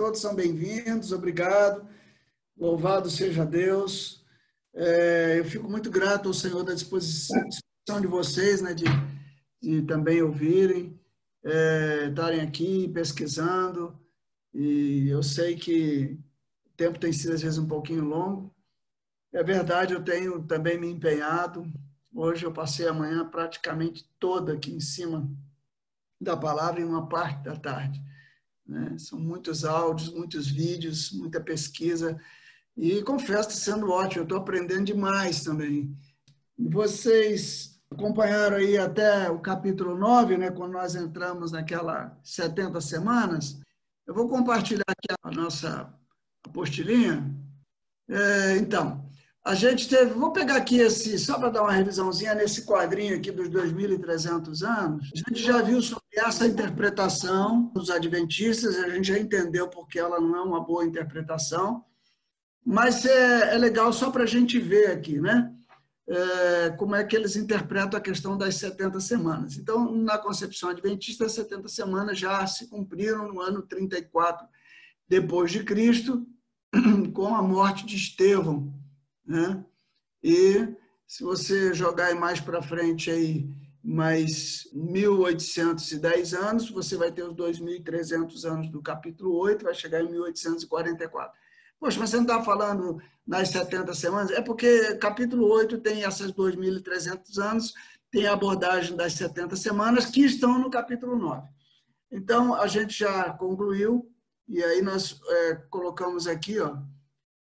todos são bem-vindos, obrigado. Louvado seja Deus. É, eu fico muito grato ao Senhor da disposição de vocês, né, de, de também ouvirem, é, estarem aqui pesquisando. E eu sei que o tempo tem sido às vezes um pouquinho longo. É verdade, eu tenho também me empenhado. Hoje eu passei a manhã praticamente toda aqui em cima da palavra em uma parte da tarde. Né? São muitos áudios, muitos vídeos, muita pesquisa. E confesso sendo ótimo, eu estou aprendendo demais também. Vocês acompanharam aí até o capítulo 9, né, quando nós entramos naquela 70 semanas. Eu vou compartilhar aqui a nossa apostilinha. É, então, a gente teve, vou pegar aqui esse, só para dar uma revisãozinha nesse quadrinho aqui dos 2.300 anos. A gente já viu sobre essa interpretação dos adventistas, a gente já entendeu porque ela não é uma boa interpretação, mas é, é legal só para a gente ver aqui, né? É, como é que eles interpretam a questão das 70 semanas. Então, na concepção adventista, as 70 semanas já se cumpriram no ano 34 depois de Cristo, com a morte de Estevão, né? E se você jogar mais para frente aí mais 1810 anos, você vai ter os 2.300 anos do capítulo 8, vai chegar em 1844. Poxa, mas você não está falando nas 70 semanas? É porque capítulo 8 tem essas 2.300 anos, tem a abordagem das 70 semanas que estão no capítulo 9. Então, a gente já concluiu, e aí nós é, colocamos aqui, ó,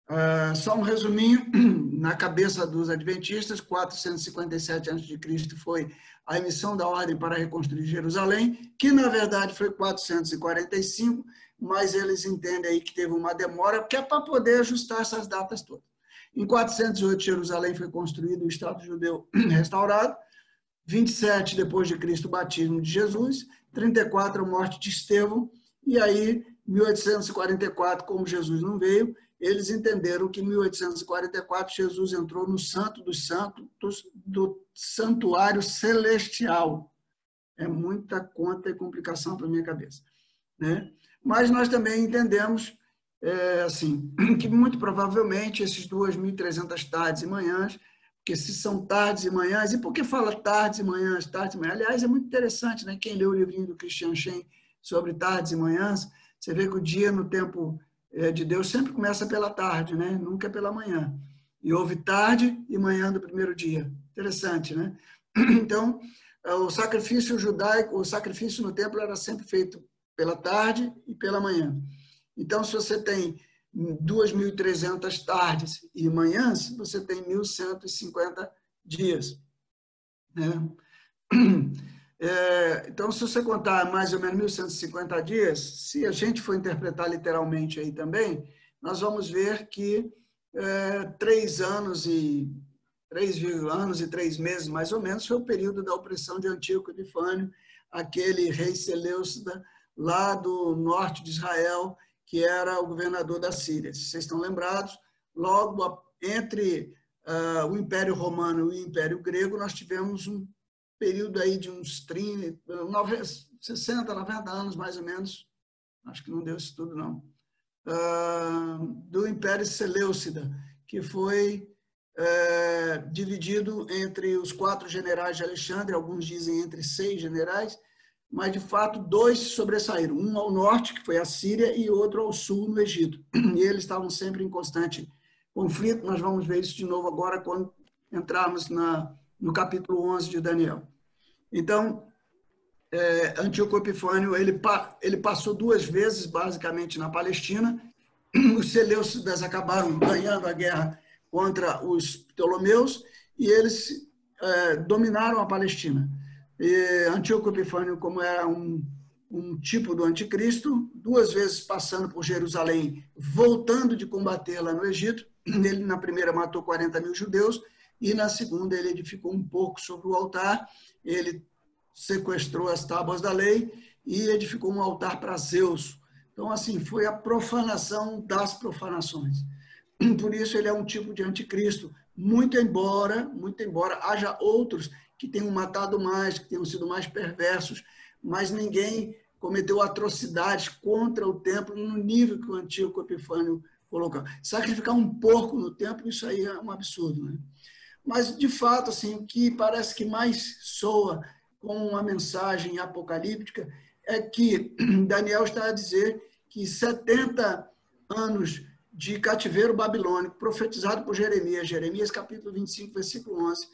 Uh, só um resuminho, na cabeça dos adventistas, 457 a.C. foi a emissão da ordem para reconstruir Jerusalém, que na verdade foi 445, mas eles entendem aí que teve uma demora, que é para poder ajustar essas datas todas. Em 408, Jerusalém foi construído, o Estado judeu restaurado, 27 depois de Cristo, o batismo de Jesus, 34 a morte de Estevão, e aí 1844, como Jesus não veio, eles entenderam que em 1844 Jesus entrou no Santo dos Santos, do Santuário Celestial. É muita conta e complicação para minha cabeça, né? Mas nós também entendemos é, assim que muito provavelmente esses 2.300 tardes e manhãs, porque se são tardes e manhãs, e por que fala tardes e manhãs, tardes e manhãs? Aliás, é muito interessante, né? Quem leu o livrinho do Christian Shen sobre tardes e manhãs, você vê que o dia no tempo de Deus sempre começa pela tarde, né? nunca pela manhã. E houve tarde e manhã do primeiro dia. Interessante, né? Então, é, o sacrifício judaico, o sacrifício no templo era sempre feito pela tarde e pela manhã. Então, se você tem 2.300 tardes e manhãs, você tem 1.150 dias. Né? É, então, se você contar mais ou menos 1.150 dias, se a gente for interpretar literalmente aí também, nós vamos ver que é, três anos e três anos e três meses, mais ou menos, foi o período da opressão de Antíoco Epifânio, aquele rei Seleucida lá do norte de Israel, que era o governador da Síria. Se vocês estão lembrados, logo entre uh, o Império Romano e o Império Grego, nós tivemos um período aí de uns 30, 60, 90 anos, mais ou menos, acho que não deu isso tudo, não, do Império Seleucida, que foi uh, dividido entre os quatro generais de Alexandre, alguns dizem entre seis generais, mas de fato dois sobressaíram, um ao norte, que foi a Síria, e outro ao sul, no Egito. E eles estavam sempre em constante conflito, nós vamos ver isso de novo agora quando entrarmos na, no capítulo 11 de Daniel. Então, é, Antíoco Epifânio, ele, ele passou duas vezes, basicamente, na Palestina. Os Seleucidas acabaram ganhando a guerra contra os Ptolomeus e eles é, dominaram a Palestina. E Antíoco Epifânio, como era um, um tipo do anticristo, duas vezes passando por Jerusalém, voltando de combater lá no Egito, ele na primeira matou 40 mil judeus, e na segunda ele edificou um pouco sobre o altar, ele sequestrou as tábuas da lei e edificou um altar para Zeus. Então, assim, foi a profanação das profanações. Por isso ele é um tipo de anticristo, muito embora, muito embora haja outros que tenham matado mais, que tenham sido mais perversos, mas ninguém cometeu atrocidades contra o templo no nível que o antigo Epifânio colocou. Sacrificar um porco no templo, isso aí é um absurdo. Né? Mas, de fato, assim, o que parece que mais soa com uma mensagem apocalíptica é que Daniel está a dizer que 70 anos de cativeiro babilônico, profetizado por Jeremias, Jeremias capítulo 25, versículo 11,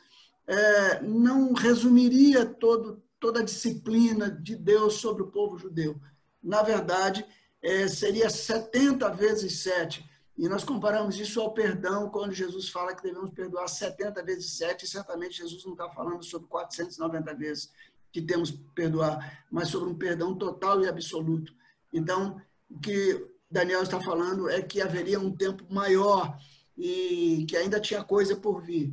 é, não resumiria todo, toda a disciplina de Deus sobre o povo judeu. Na verdade, é, seria 70 vezes 7. E nós comparamos isso ao perdão, quando Jesus fala que devemos perdoar 70 vezes 7, e certamente Jesus não está falando sobre 490 vezes que temos que perdoar, mas sobre um perdão total e absoluto. Então, o que Daniel está falando é que haveria um tempo maior e que ainda tinha coisa por vir.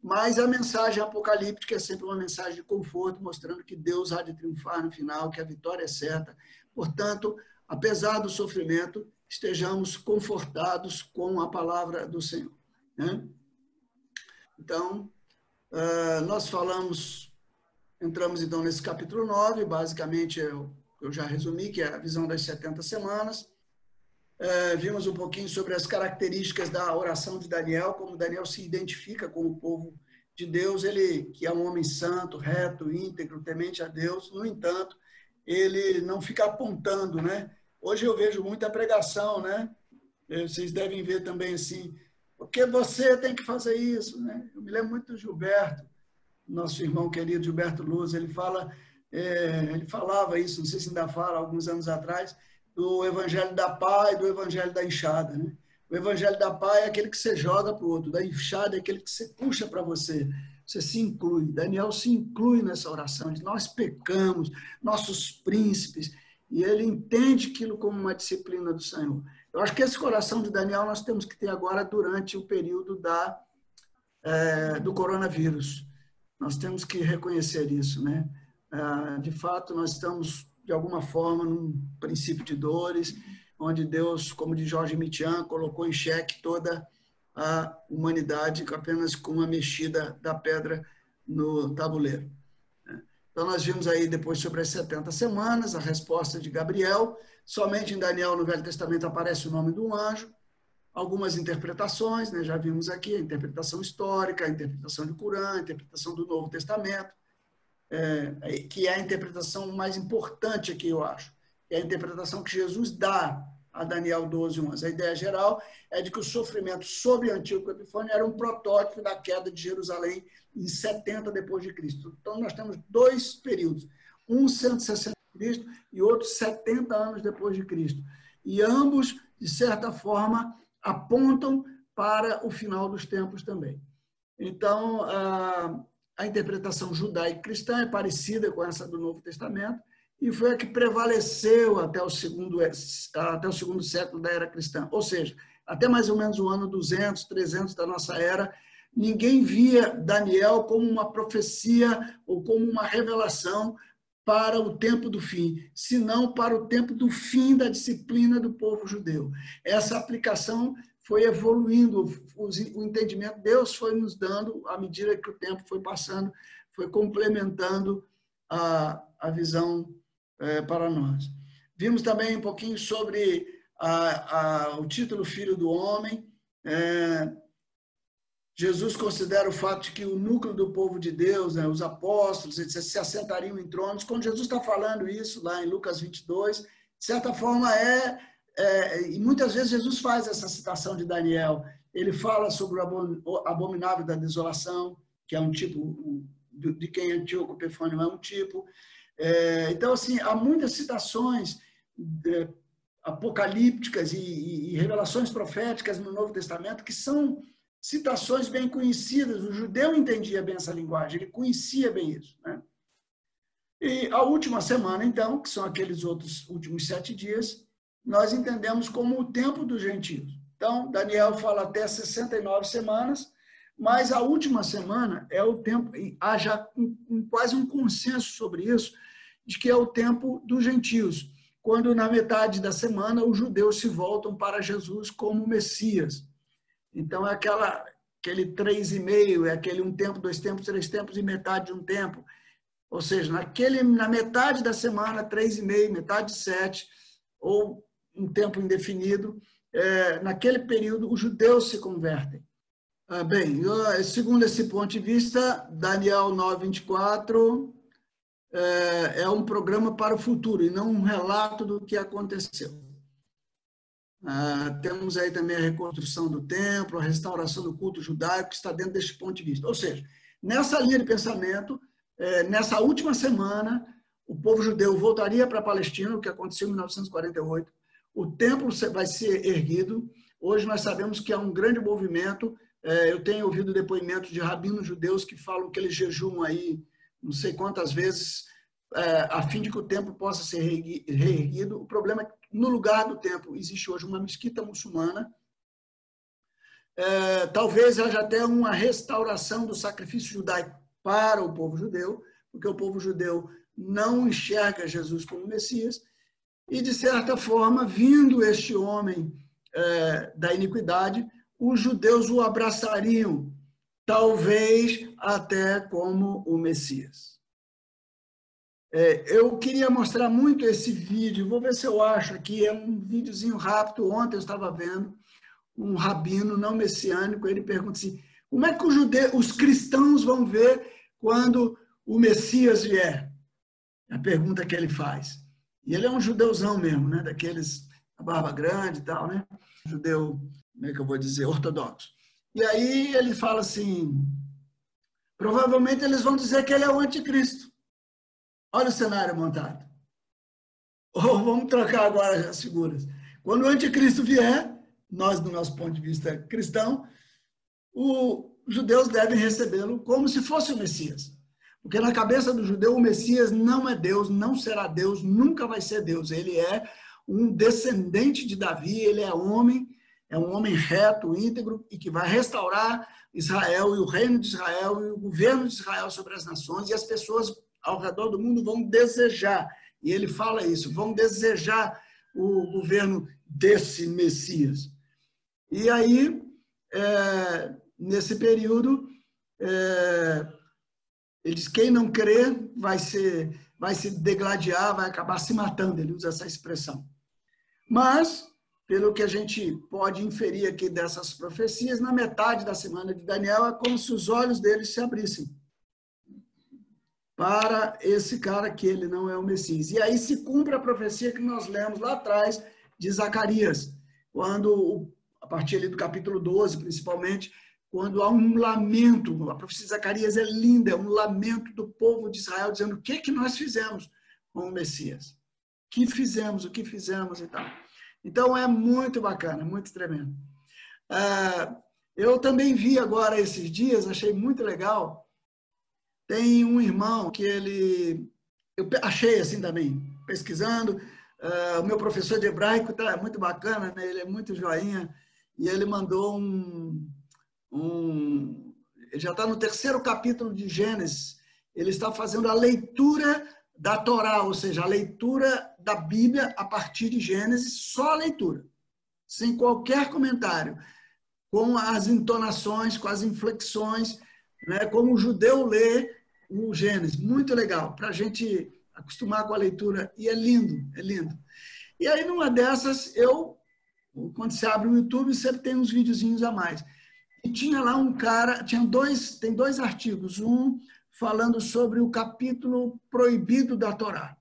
Mas a mensagem apocalíptica é sempre uma mensagem de conforto, mostrando que Deus há de triunfar no final, que a vitória é certa. Portanto, apesar do sofrimento, estejamos confortados com a palavra do Senhor. Né? Então, ah, nós falamos, entramos então nesse capítulo 9, basicamente eu, eu já resumi, que é a visão das 70 semanas. É, vimos um pouquinho sobre as características da oração de Daniel, como Daniel se identifica com o povo de Deus, ele que é um homem santo, reto, íntegro, temente a Deus. No entanto, ele não fica apontando, né? Hoje eu vejo muita pregação, né? Vocês devem ver também assim, porque você tem que fazer isso, né? Eu me lembro muito do Gilberto, nosso irmão querido Gilberto Luz, ele fala, é, ele falava isso, não sei se ainda fala, alguns anos atrás, do evangelho da pá e do evangelho da enxada. Né? O evangelho da pá é aquele que você joga para o outro, da enxada é aquele que você puxa para você. Você se inclui. Daniel se inclui nessa oração. De nós pecamos, nossos príncipes, e ele entende aquilo como uma disciplina do Senhor. Eu acho que esse coração de Daniel nós temos que ter agora durante o período da, é, do coronavírus. Nós temos que reconhecer isso, né? É, de fato, nós estamos de alguma forma, num princípio de dores, onde Deus, como de Jorge Mitian, colocou em xeque toda a humanidade apenas com uma mexida da pedra no tabuleiro. Então, nós vimos aí depois sobre as 70 semanas, a resposta de Gabriel. Somente em Daniel, no Velho Testamento, aparece o nome do anjo. Algumas interpretações, né? já vimos aqui, a interpretação histórica, a interpretação de Corã, a interpretação do Novo Testamento é, que é a interpretação mais importante aqui, eu acho. É a interpretação que Jesus dá a Daniel 12, 11. A ideia geral é de que o sofrimento sob o antigo Epifânio era um protótipo da queda de Jerusalém em 70 depois de Cristo. Então nós temos dois períodos, um 160 de Cristo e outro 70 anos depois de Cristo. E ambos, de certa forma, apontam para o final dos tempos também. Então, ah, a interpretação judaica cristã é parecida com essa do Novo Testamento e foi a que prevaleceu até o segundo, até o segundo século da era cristã. Ou seja, até mais ou menos o ano 200, 300 da nossa era, ninguém via Daniel como uma profecia ou como uma revelação para o tempo do fim, senão para o tempo do fim da disciplina do povo judeu. Essa aplicação foi evoluindo o entendimento, Deus foi nos dando, à medida que o tempo foi passando, foi complementando a, a visão é, para nós. Vimos também um pouquinho sobre a, a, o título Filho do Homem. É, Jesus considera o fato de que o núcleo do povo de Deus, né, os apóstolos, etc., se assentariam em tronos. Quando Jesus está falando isso lá em Lucas 22, de certa forma é é, e muitas vezes Jesus faz essa citação de Daniel. Ele fala sobre o abominável da desolação, que é um tipo de quem Antíoco Epifânio é um tipo. É, então, assim, há muitas citações é, apocalípticas e, e, e, revelações proféticas no Novo Testamento que são citações bem conhecidas. O judeu entendia bem essa linguagem, ele conhecia bem isso. Né? E a última semana, então, que são aqueles outros últimos sete dias, nós entendemos como o tempo dos gentios. Então, Daniel fala até 69 semanas, mas a última semana é o tempo, já um, um, quase um consenso sobre isso, de que é o tempo dos gentios, quando na metade da semana os judeus se voltam para Jesus como Messias. Então, é aquela, aquele três e meio, é aquele um tempo, dois tempos, três tempos e metade de um tempo. ou seja, naquele, na metade da semana, três e meio, metade de sete, ou um tempo indefinido, é, naquele período, os judeus se convertem. Ah, bem, segundo esse ponto de vista, Daniel 9, 24 é, é um programa para o futuro e não um relato do que aconteceu. Ah, temos aí também a reconstrução do templo, a restauração do culto judaico, que está dentro deste ponto de vista. Ou seja, nessa linha de pensamento, é, nessa última semana, o povo judeu voltaria para a Palestina, o que aconteceu em 1948. O templo vai ser erguido. Hoje nós sabemos que há um grande movimento. É, eu tenho ouvido depoimentos de rabinos judeus que falam que eles jejuam aí não sei quantas vezes é, a fim de que o templo possa ser reerguido. O problema é que no lugar do templo existe hoje uma mesquita muçulmana. É, talvez haja até uma restauração do sacrifício judaico para o povo judeu, porque o povo judeu não enxerga Jesus como Messias, e de certa forma, vindo este homem é, da iniquidade, os judeus o abraçariam, talvez até como o Messias. É, eu queria mostrar muito esse vídeo, vou ver se eu acho aqui, é um videozinho rápido, ontem eu estava vendo um rabino não messiânico, ele pergunta assim, como é que os, judeus, os cristãos vão ver quando o Messias vier? É a pergunta que ele faz. E ele é um judeuzão mesmo, né? Daqueles, a barba grande e tal, né? Judeu, como é que eu vou dizer, ortodoxo. E aí ele fala assim, provavelmente eles vão dizer que ele é o anticristo. Olha o cenário montado. Ou vamos trocar agora as figuras. Quando o anticristo vier, nós, do nosso ponto de vista cristão, os judeus devem recebê-lo como se fosse o Messias. Porque na cabeça do judeu, o Messias não é Deus, não será Deus, nunca vai ser Deus. Ele é um descendente de Davi, ele é homem, é um homem reto, íntegro e que vai restaurar Israel e o reino de Israel e o governo de Israel sobre as nações e as pessoas ao redor do mundo vão desejar. E ele fala isso, vão desejar o governo desse Messias. E aí, é, nesse período, é, ele diz: quem não crê vai, ser, vai se degladiar, vai acabar se matando. Ele usa essa expressão. Mas, pelo que a gente pode inferir aqui dessas profecias, na metade da semana de Daniel é como se os olhos dele se abrissem para esse cara que ele não é o Messias. E aí se cumpre a profecia que nós lemos lá atrás de Zacarias, quando, a partir ali do capítulo 12, principalmente, quando há um lamento, a profecia de Zacarias é linda, é um lamento do povo de Israel, dizendo o que, que nós fizemos com o Messias. O que fizemos, o que fizemos e tal. Então é muito bacana, muito tremendo. É, eu também vi agora esses dias, achei muito legal. Tem um irmão que ele. Eu achei assim também, pesquisando. É, o meu professor de hebraico tá muito bacana, né? ele é muito joinha. E ele mandou um, um, ele já está no terceiro capítulo de Gênesis, ele está fazendo a leitura da Torá, ou seja, a leitura da Bíblia a partir de Gênesis, só a leitura, sem qualquer comentário, com as entonações, com as inflexões, né, como o judeu lê o Gênesis. Muito legal, para a gente acostumar com a leitura, e é lindo, é lindo. E aí, numa dessas, eu, quando você abre o YouTube, sempre tem uns videozinhos a mais. E tinha lá um cara, tinha dois, tem dois artigos, um falando sobre o capítulo proibido da Torá.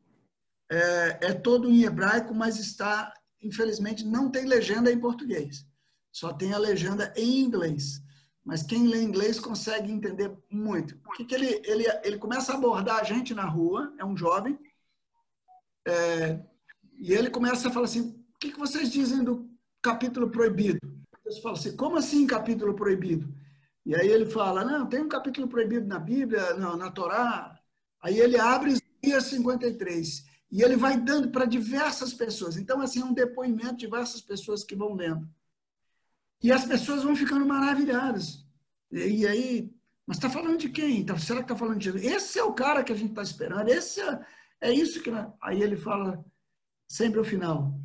É, é todo em hebraico, mas está, infelizmente, não tem legenda em português. Só tem a legenda em inglês. Mas quem lê inglês consegue entender muito. O que, que ele, ele, ele começa a abordar a gente na rua, é um jovem, é, e ele começa a falar assim: o que, que vocês dizem do capítulo proibido? Você fala assim, como assim capítulo proibido? E aí ele fala, não, tem um capítulo proibido na Bíblia, não, na Torá. Aí ele abre Isaías 53 e ele vai dando para diversas pessoas. Então, assim, é um depoimento de diversas pessoas que vão lendo. E as pessoas vão ficando maravilhadas. E, aí, mas está falando de quem? Tá, será que está falando de Jesus? Esse é o cara que a gente está esperando. Esse é, é isso que... Aí ele fala sempre ao final.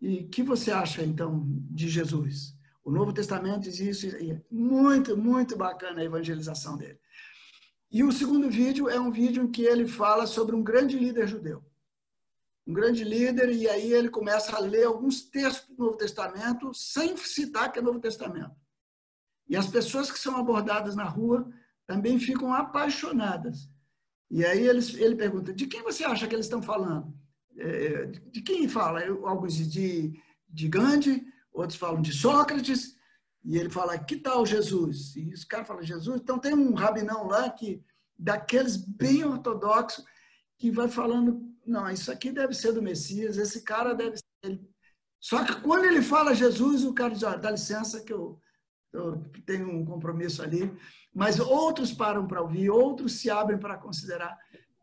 E que você acha, então, de Jesus? O Novo Testamento diz isso, e é muito, muito bacana a evangelização dele. E o segundo vídeo é um vídeo em que ele fala sobre um grande líder judeu. Um grande líder, e aí ele começa a ler alguns textos do Novo Testamento sem citar que é Novo Testamento. E as pessoas que são abordadas na rua também ficam apaixonadas. E aí eles, ele pergunta: de quem você acha que eles estão falando? É, de quem fala? Alguns de, de Gandhi, outros falam de Sócrates, e ele fala: que tal Jesus? E os caras falam: Jesus. Então tem um rabinão lá que, daqueles bem ortodoxos, que vai falando: não, isso aqui deve ser do Messias, esse cara deve ser. Só que quando ele fala Jesus, o cara diz: oh, dá licença que eu eu tenho um compromisso ali, mas outros param para ouvir, outros se abrem para considerar.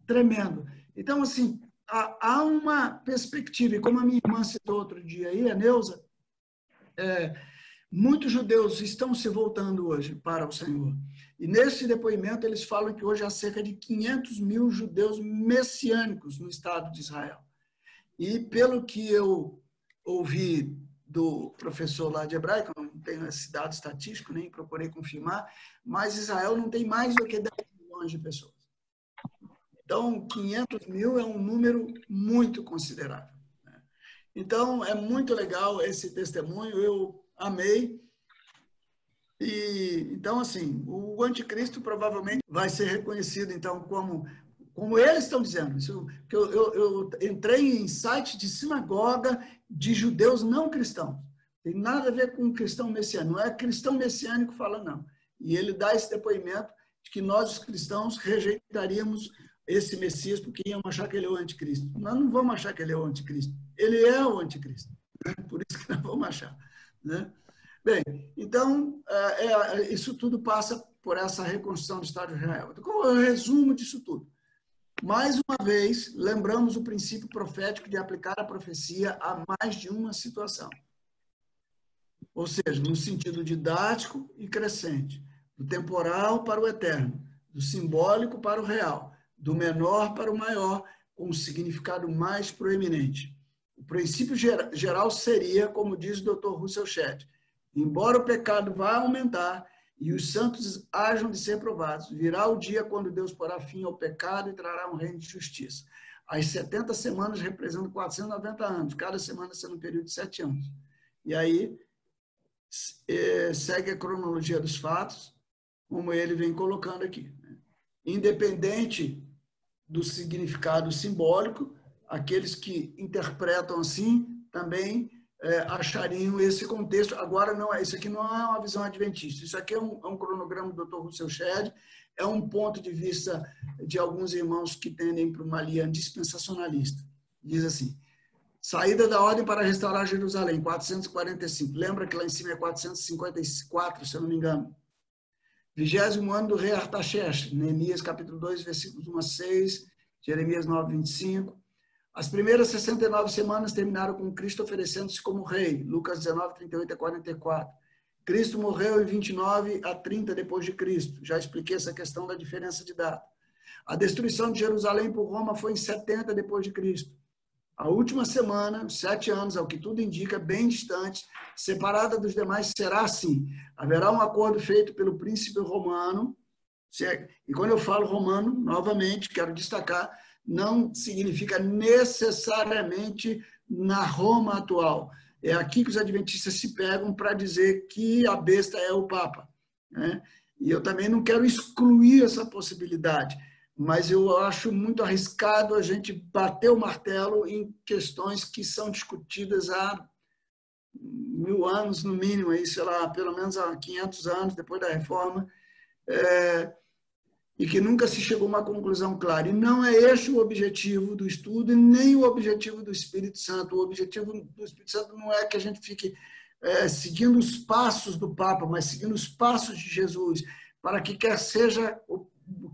Tremendo. Então, assim, há, uma perspectiva, e como a minha irmã citou outro dia aí, a Neuza, é, muitos judeus estão se voltando hoje para o Senhor. E nesse depoimento eles falam que hoje há cerca de 500 mil judeus messiânicos no Estado de Israel. E pelo que eu ouvi do professor lá de hebraico, não tenho esse dado estatístico, nem procurei confirmar, mas Israel não tem mais do que 10 milhões de pessoas. Então, 500 mil é um número muito considerável. Então, é muito legal esse testemunho, eu amei. E, então, assim, o anticristo provavelmente vai ser reconhecido, então, como como eles estão dizendo. Isso, que eu, eu, eu, entrei em site de sinagoga de judeus não cristãos. Tem nada a ver com cristão messiânico. Não é cristão messiânico falando, não. E ele dá esse depoimento de que nós, os cristãos, rejeitaríamos esse Messias porque iam achar que ele é o anticristo. Nós não vamos achar que ele é o anticristo. Ele é o anticristo. Por isso que nós vamos achar. Né? Bem, então, é, é, isso tudo passa por essa reconstrução do Estado de Israel. Então, qual é o resumo disso tudo? Mais uma vez, lembramos o princípio profético de aplicar a profecia a mais de uma situação. Ou seja, no sentido didático e crescente, do temporal para o eterno, do simbólico para o real, do menor para o maior, com um significado mais proeminente. O princípio geral seria, como diz o Dr. Russell Shedd, embora o pecado vá aumentar, e os santos hajam de ser provados. Virá o dia quando Deus porá fim ao pecado e trará um reino de justiça. As 70 semanas representam 490 anos, cada semana sendo um período de 7 anos. E aí é, segue a cronologia dos fatos, como ele vem colocando aqui. Né? Independente do significado simbólico, aqueles que interpretam assim também é, achariam esse contexto. Agora, não é isso aqui não é uma visão adventista. Isso aqui é um, é um cronograma do Dr. Russell Shedd, é um ponto de vista de alguns irmãos que tendem para uma linha dispensacionalista. Diz assim, saída da ordem para restaurar Jerusalém, 445. Lembra que lá em cima é 454, se eu não me engano. Vigésimo ano do rei Artaxerxes, Neemias capítulo 2, versículos 1 a 6, Jeremias 9, 25. As primeiras 69 semanas terminaram com Cristo oferecendo-se como rei, Lucas 19, 38 a 44. Cristo morreu em 29 a 30 depois de Cristo. Já expliquei essa questão da diferença de data. A destruição de Jerusalém por Roma foi em 70 depois de Cristo. A última semana, sete anos, ao que tudo indica, bem distante, separada dos demais, será assim. Haverá um acordo feito pelo príncipe romano. É, e quando eu falo romano, novamente, quero destacar, não significa necessariamente na Roma atual. É aqui que os adventistas se pegam para dizer que a besta é o Papa. Né? E eu também não quero excluir essa possibilidade, mas eu acho muito arriscado a gente bater o martelo em questões que são discutidas há mil anos, no mínimo, aí, sei lá, pelo menos há 500 anos, depois da reforma. É, e que nunca se chegou a uma conclusão clara. E não é este o objetivo do estudo e nem o objetivo do Espírito Santo. O objetivo do Espírito Santo não é que a gente fique é, seguindo os passos do Papa, mas seguindo os passos de Jesus, para que quer seja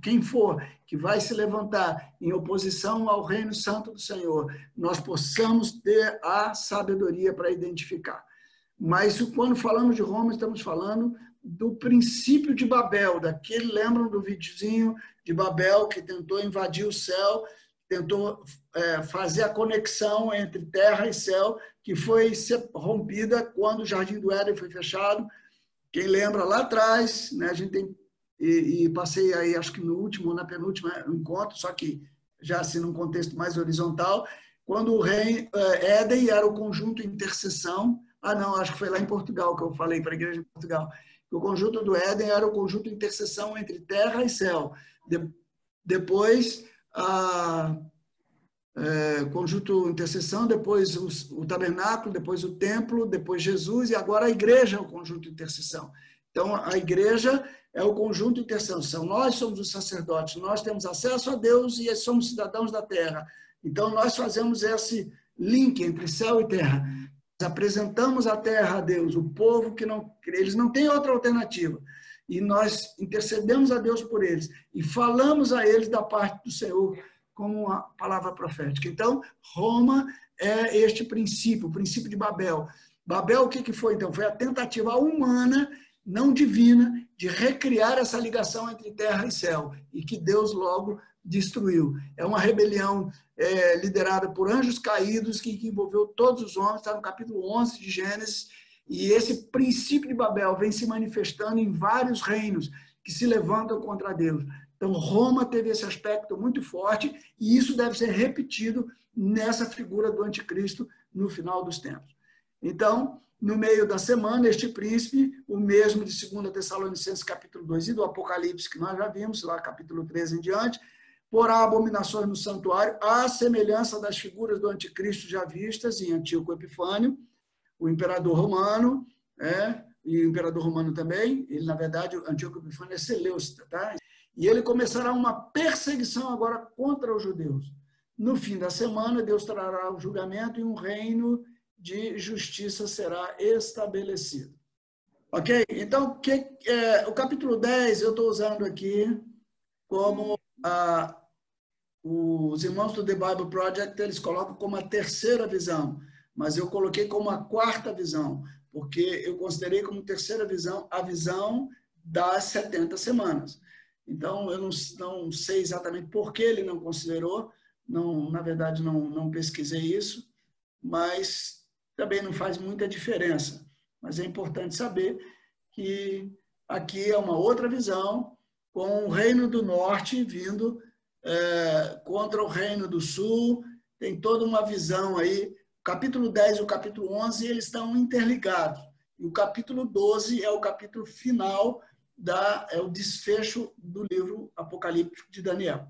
quem for que vai se levantar em oposição ao reino santo do Senhor, nós possamos ter a sabedoria para identificar. Mas quando falamos de Roma, estamos falando do princípio de Babel, daquele, lembram do videozinho de Babel que tentou invadir o céu, tentou é, fazer a conexão entre terra e céu, que foi rompida quando o Jardim do Éden foi fechado. Quem lembra lá atrás, né, a gente tem e, e, passei aí, acho que no último, na penúltima encontro, só que já assim num contexto mais horizontal, quando o rei é, Éden era o conjunto intercessão. Ah, não, acho que foi lá em Portugal que eu falei para a igreja de Portugal. O conjunto do Éden era o conjunto intercessão entre terra e céu. De, depois, a é, conjunto intercessão, depois o, o, tabernáculo, depois o templo, depois Jesus e agora a igreja é o conjunto intercessão. Então, a igreja é o conjunto intercessão. Nós somos os sacerdotes, nós temos acesso a Deus e somos cidadãos da terra. Então, nós fazemos esse link entre céu e terra. Nós apresentamos a terra a Deus, o povo que não, eles não têm outra alternativa. E nós intercedemos a Deus por eles e falamos a eles da parte do Senhor como uma palavra profética. Então, Roma é este princípio, o princípio de Babel. Babel, o que, que foi então? Foi a tentativa humana, não divina, de recriar essa ligação entre terra e céu, e que Deus logo destruiu. É uma rebelião é, liderada por anjos caídos que, que envolveu todos os homens, está no capítulo 11 de Gênesis, e esse princípio de Babel vem se manifestando em vários reinos que se levantam contra Deus. Então, Roma teve esse aspecto muito forte e isso deve ser repetido nessa figura do anticristo no final dos tempos. Então, no meio da semana, este príncipe, o mesmo de 2 Tessalonicenses capítulo 2 e do Apocalipse, que nós já vimos, lá capítulo 13 em diante, porá abominações no santuário, à semelhança das figuras do anticristo já vistas em Antíoco Epifânio, o imperador romano, é, e o imperador romano também, ele, na verdade, Antíoco Epifânio é Seleucida, tá? E ele começará uma perseguição agora contra os judeus. No fim da semana, Deus trará o julgamento e um reino de justiça será estabelecido. Ok? Então, que, é, o capítulo 10 eu estou usando aqui como a, os irmãos do The Bible Project, eles colocam como a terceira visão, mas eu coloquei como a quarta visão, porque eu considerei como terceira visão a visão das 70 semanas. Então, eu não, não sei exatamente por que ele não considerou, não, na verdade, não, não pesquisei isso, mas também não faz muita diferença. Mas é importante saber que aqui é uma outra visão, com o Reino do Norte vindo é, contra o Reino do Sul, tem toda uma visão aí. O capítulo 10 e o capítulo 11, eles estão interligados. E o capítulo 12 é o capítulo final da, é o desfecho do livro apocalíptico de Daniel.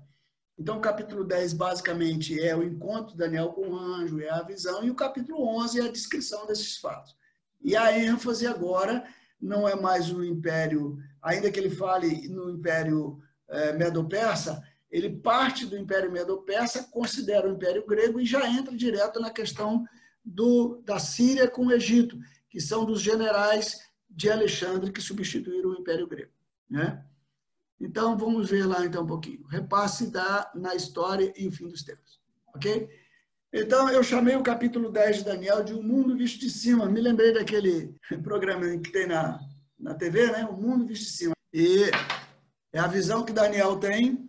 Então, o capítulo 10, basicamente, é o encontro de Daniel com o anjo, é a visão, e o capítulo 11 é a descrição desses fatos. E a ênfase agora não é mais o império, ainda que ele fale no império é, medo-persa, ele parte do império medo-persa, considera o império grego e já entra direto na questão do, da Síria com o Egito, que são dos generais de Alexandre que substituíram o Império Grego. Né? Então, vamos ver lá então um pouquinho. Repasse da, na história e o fim dos tempos. Ok? Então, eu chamei o capítulo 10 de Daniel de O Mundo Visto de Cima. Me lembrei daquele programa que tem na, na TV, né? O Mundo Visto de Cima. E é a visão que Daniel tem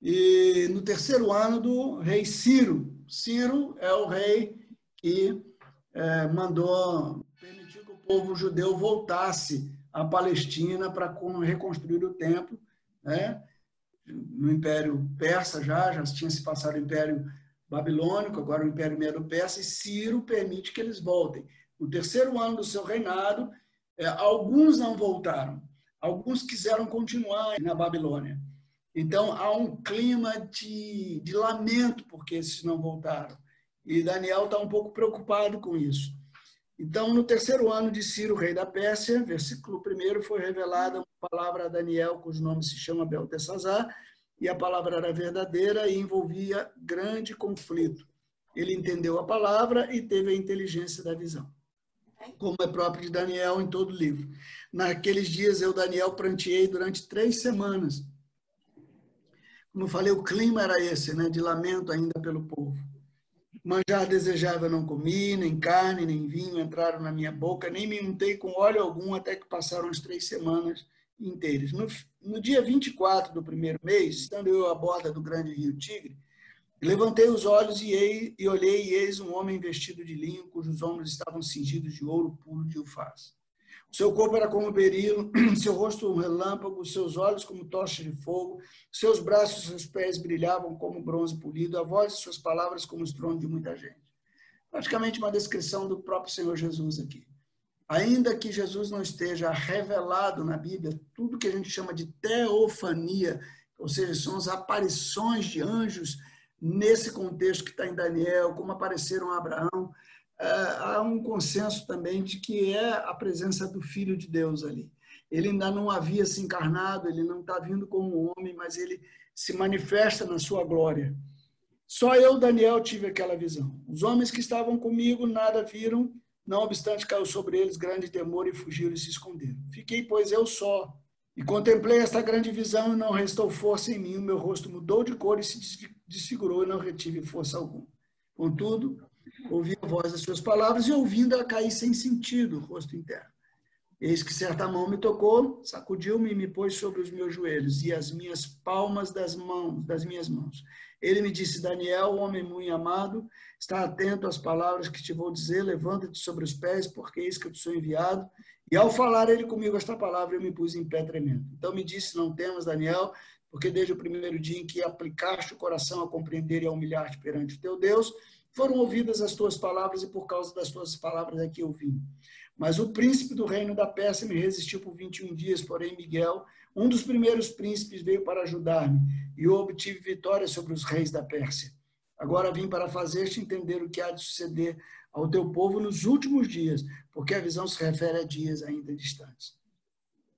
e no terceiro ano do rei Ciro. Ciro é o rei que é, mandou povo judeu voltasse à Palestina para reconstruir o templo, né? no Império Persa já, já tinha se passado o Império Babilônico, agora o Império Medo-Persa, e Ciro permite que eles voltem. No terceiro ano do seu reinado, é, alguns não voltaram, alguns quiseram continuar na Babilônia. Então, há um clima de, de lamento porque esses não voltaram. E Daniel está um pouco preocupado com isso. Então, no terceiro ano de Ciro, rei da Pérsia, versículo 1, foi revelada uma palavra a Daniel, cujo nome se chama Beltesazar, e a palavra era verdadeira e envolvia grande conflito. Ele entendeu a palavra e teve a inteligência da visão, como é próprio de Daniel em todo o livro. Naqueles dias, eu, Daniel, pranteei durante três semanas. Como eu falei, o clima era esse, né, de lamento ainda pelo povo. Manjar desejável não comi, nem carne, nem vinho entraram na minha boca, nem me untei com óleo algum até que passaram as três semanas inteiras. No, no dia 24 do primeiro mês, estando eu à borda do grande rio Tigre, levantei os olhos e, ei, e olhei, e eis um homem vestido de linho, cujos ombros estavam cingidos de ouro puro de ufaz. Seu corpo era como berilo, seu rosto um relâmpago, seus olhos como tochas de fogo, seus braços e seus pés brilhavam como bronze polido, a voz de suas palavras como o estrondo de muita gente. Praticamente uma descrição do próprio Senhor Jesus aqui. Ainda que Jesus não esteja revelado na Bíblia, tudo que a gente chama de teofania, ou seja, são as aparições de anjos nesse contexto que está em Daniel, como apareceram a Abraão, há um consenso também de que é a presença do Filho de Deus ali. Ele ainda não havia se encarnado, ele não está vindo como homem, mas ele se manifesta na sua glória. Só eu, Daniel, tive aquela visão. Os homens que estavam comigo nada viram, não obstante caiu sobre eles grande temor e fugiram e se esconderam. Fiquei, pois, eu só, e contemplei esta grande visão e não restou força em mim, o meu rosto mudou de cor e se desfigurou e não retive força alguma. Contudo, ouvi a voz das suas palavras e ouvindo-a caí sem sentido rosto interno. Eis que certa mão me tocou, sacudiu-me e me pôs sobre os meus joelhos e as minhas palmas das mãos, das minhas mãos. Ele me disse: Daniel, homem muito amado, está atento às palavras que te vou dizer, levanta-te sobre os pés, porque eis que eu te sou enviado. E ao falar ele comigo esta palavra, eu me pus em pé tremendo. Então me disse: Não temas, Daniel, porque desde o primeiro dia em que aplicaste o coração a compreender e a humilhar-te perante o teu Deus, foram ouvidas as tuas palavras e por causa das tuas palavras é que eu vim. Mas o príncipe do reino da Pérsia me resistiu por 21 dias, porém Miguel, um dos primeiros príncipes, veio para ajudar-me e obtive vitória sobre os reis da Pérsia. Agora vim para fazer-te entender o que há de suceder ao teu povo nos últimos dias, porque a visão se refere a dias ainda distantes.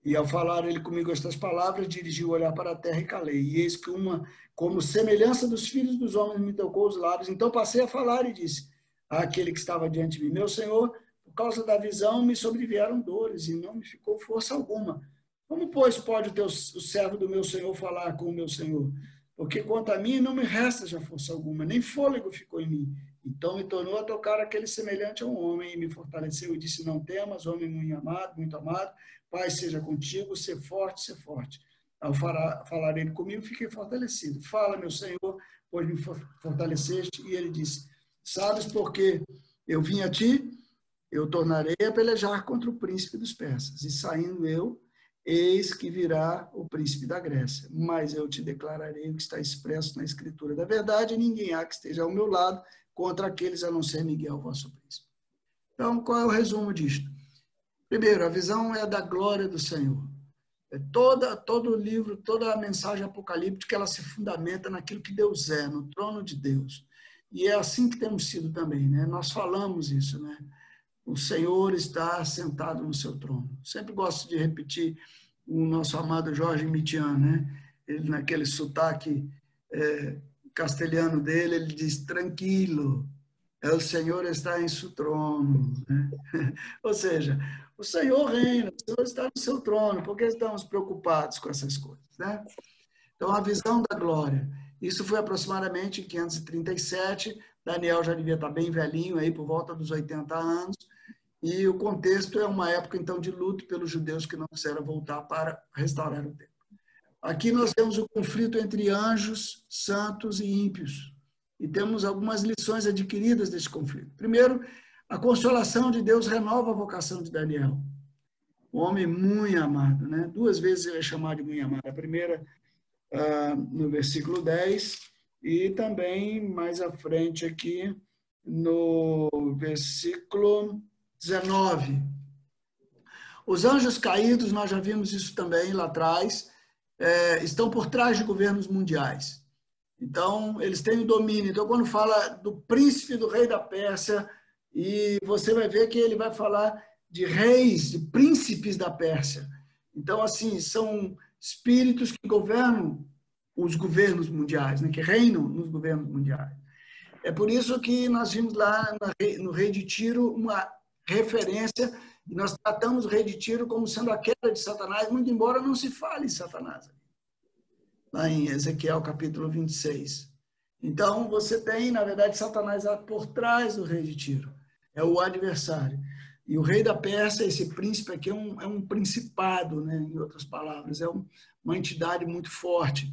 E ao falar ele comigo estas palavras, dirigi o olhar para a terra e calei. E eis que uma, como semelhança dos filhos dos homens, me tocou os lábios. Então passei a falar e disse àquele que estava diante de mim: Meu Senhor, por causa da visão me sobrevieram dores e não me ficou força alguma. Como, pois, pode o, teu, o servo do meu Senhor falar com o meu Senhor? Porque quanto a mim, não me resta já força alguma, nem fôlego ficou em mim. Então me tornou a tocar aquele semelhante a um homem e me fortaleceu e disse: Não temas, homem muito amado, muito amado Pai seja contigo, ser forte, ser forte. Ao falar, ele comigo, fiquei fortalecido. Fala, meu Senhor, pois me fortaleceste. E ele disse: Sabes porque eu vim a ti? Eu tornarei a pelejar contra o príncipe dos persas. E saindo eu, eis que virá o príncipe da Grécia. Mas eu te declararei o que está expresso na Escritura da verdade, ninguém há que esteja ao meu lado contra aqueles a não ser Miguel, vosso príncipe. Então, qual é o resumo disto? Primeiro, a visão é da glória do Senhor. É toda, todo o livro, toda a mensagem apocalíptica, ela se fundamenta naquilo que Deus é, no trono de Deus. E é assim que temos sido também, né? Nós falamos isso, né? O Senhor está sentado no seu trono. Sempre gosto de repetir o nosso amado Jorge Mitian, né? Ele, naquele sotaque é, castelhano dele, ele diz: tranquilo, o Senhor está em seu trono. Né? Ou seja, o Senhor reina, o Senhor está no seu trono, por que estamos preocupados com essas coisas? Né? Então, a visão da glória. Isso foi aproximadamente em 537, Daniel já devia estar bem velhinho, aí por volta dos 80 anos, e o contexto é uma época, então, de luto pelos judeus que não quiseram voltar para restaurar o templo. Aqui nós temos o conflito entre anjos, santos e ímpios. E temos algumas lições adquiridas desse conflito. Primeiro, a consolação de Deus renova a vocação de Daniel. Um homem muito amado, né? Duas vezes ele é chamado de muito amado. A primeira uh, no versículo 10 e também mais à frente aqui no versículo 19. Os anjos caídos, nós já vimos isso também lá atrás, é, estão por trás de governos mundiais. Então, eles têm o domínio. Então, quando fala do príncipe do rei da Pérsia, e você vai ver que ele vai falar de reis, de príncipes da Pérsia. Então, assim, são espíritos que governam os governos mundiais, né, que reinam nos governos mundiais. É por isso que nós vimos lá no Rei de Tiro uma referência, e nós tratamos o Rei de Tiro como sendo a queda de Satanás, muito embora não se fale em Satanás. Lá em Ezequiel capítulo 26. Então, você tem, na verdade, Satanás por trás do Rei de Tiro é o adversário. E o rei da Pérsia, esse príncipe aqui, é um, é um principado, né? em outras palavras, é um, uma entidade muito forte,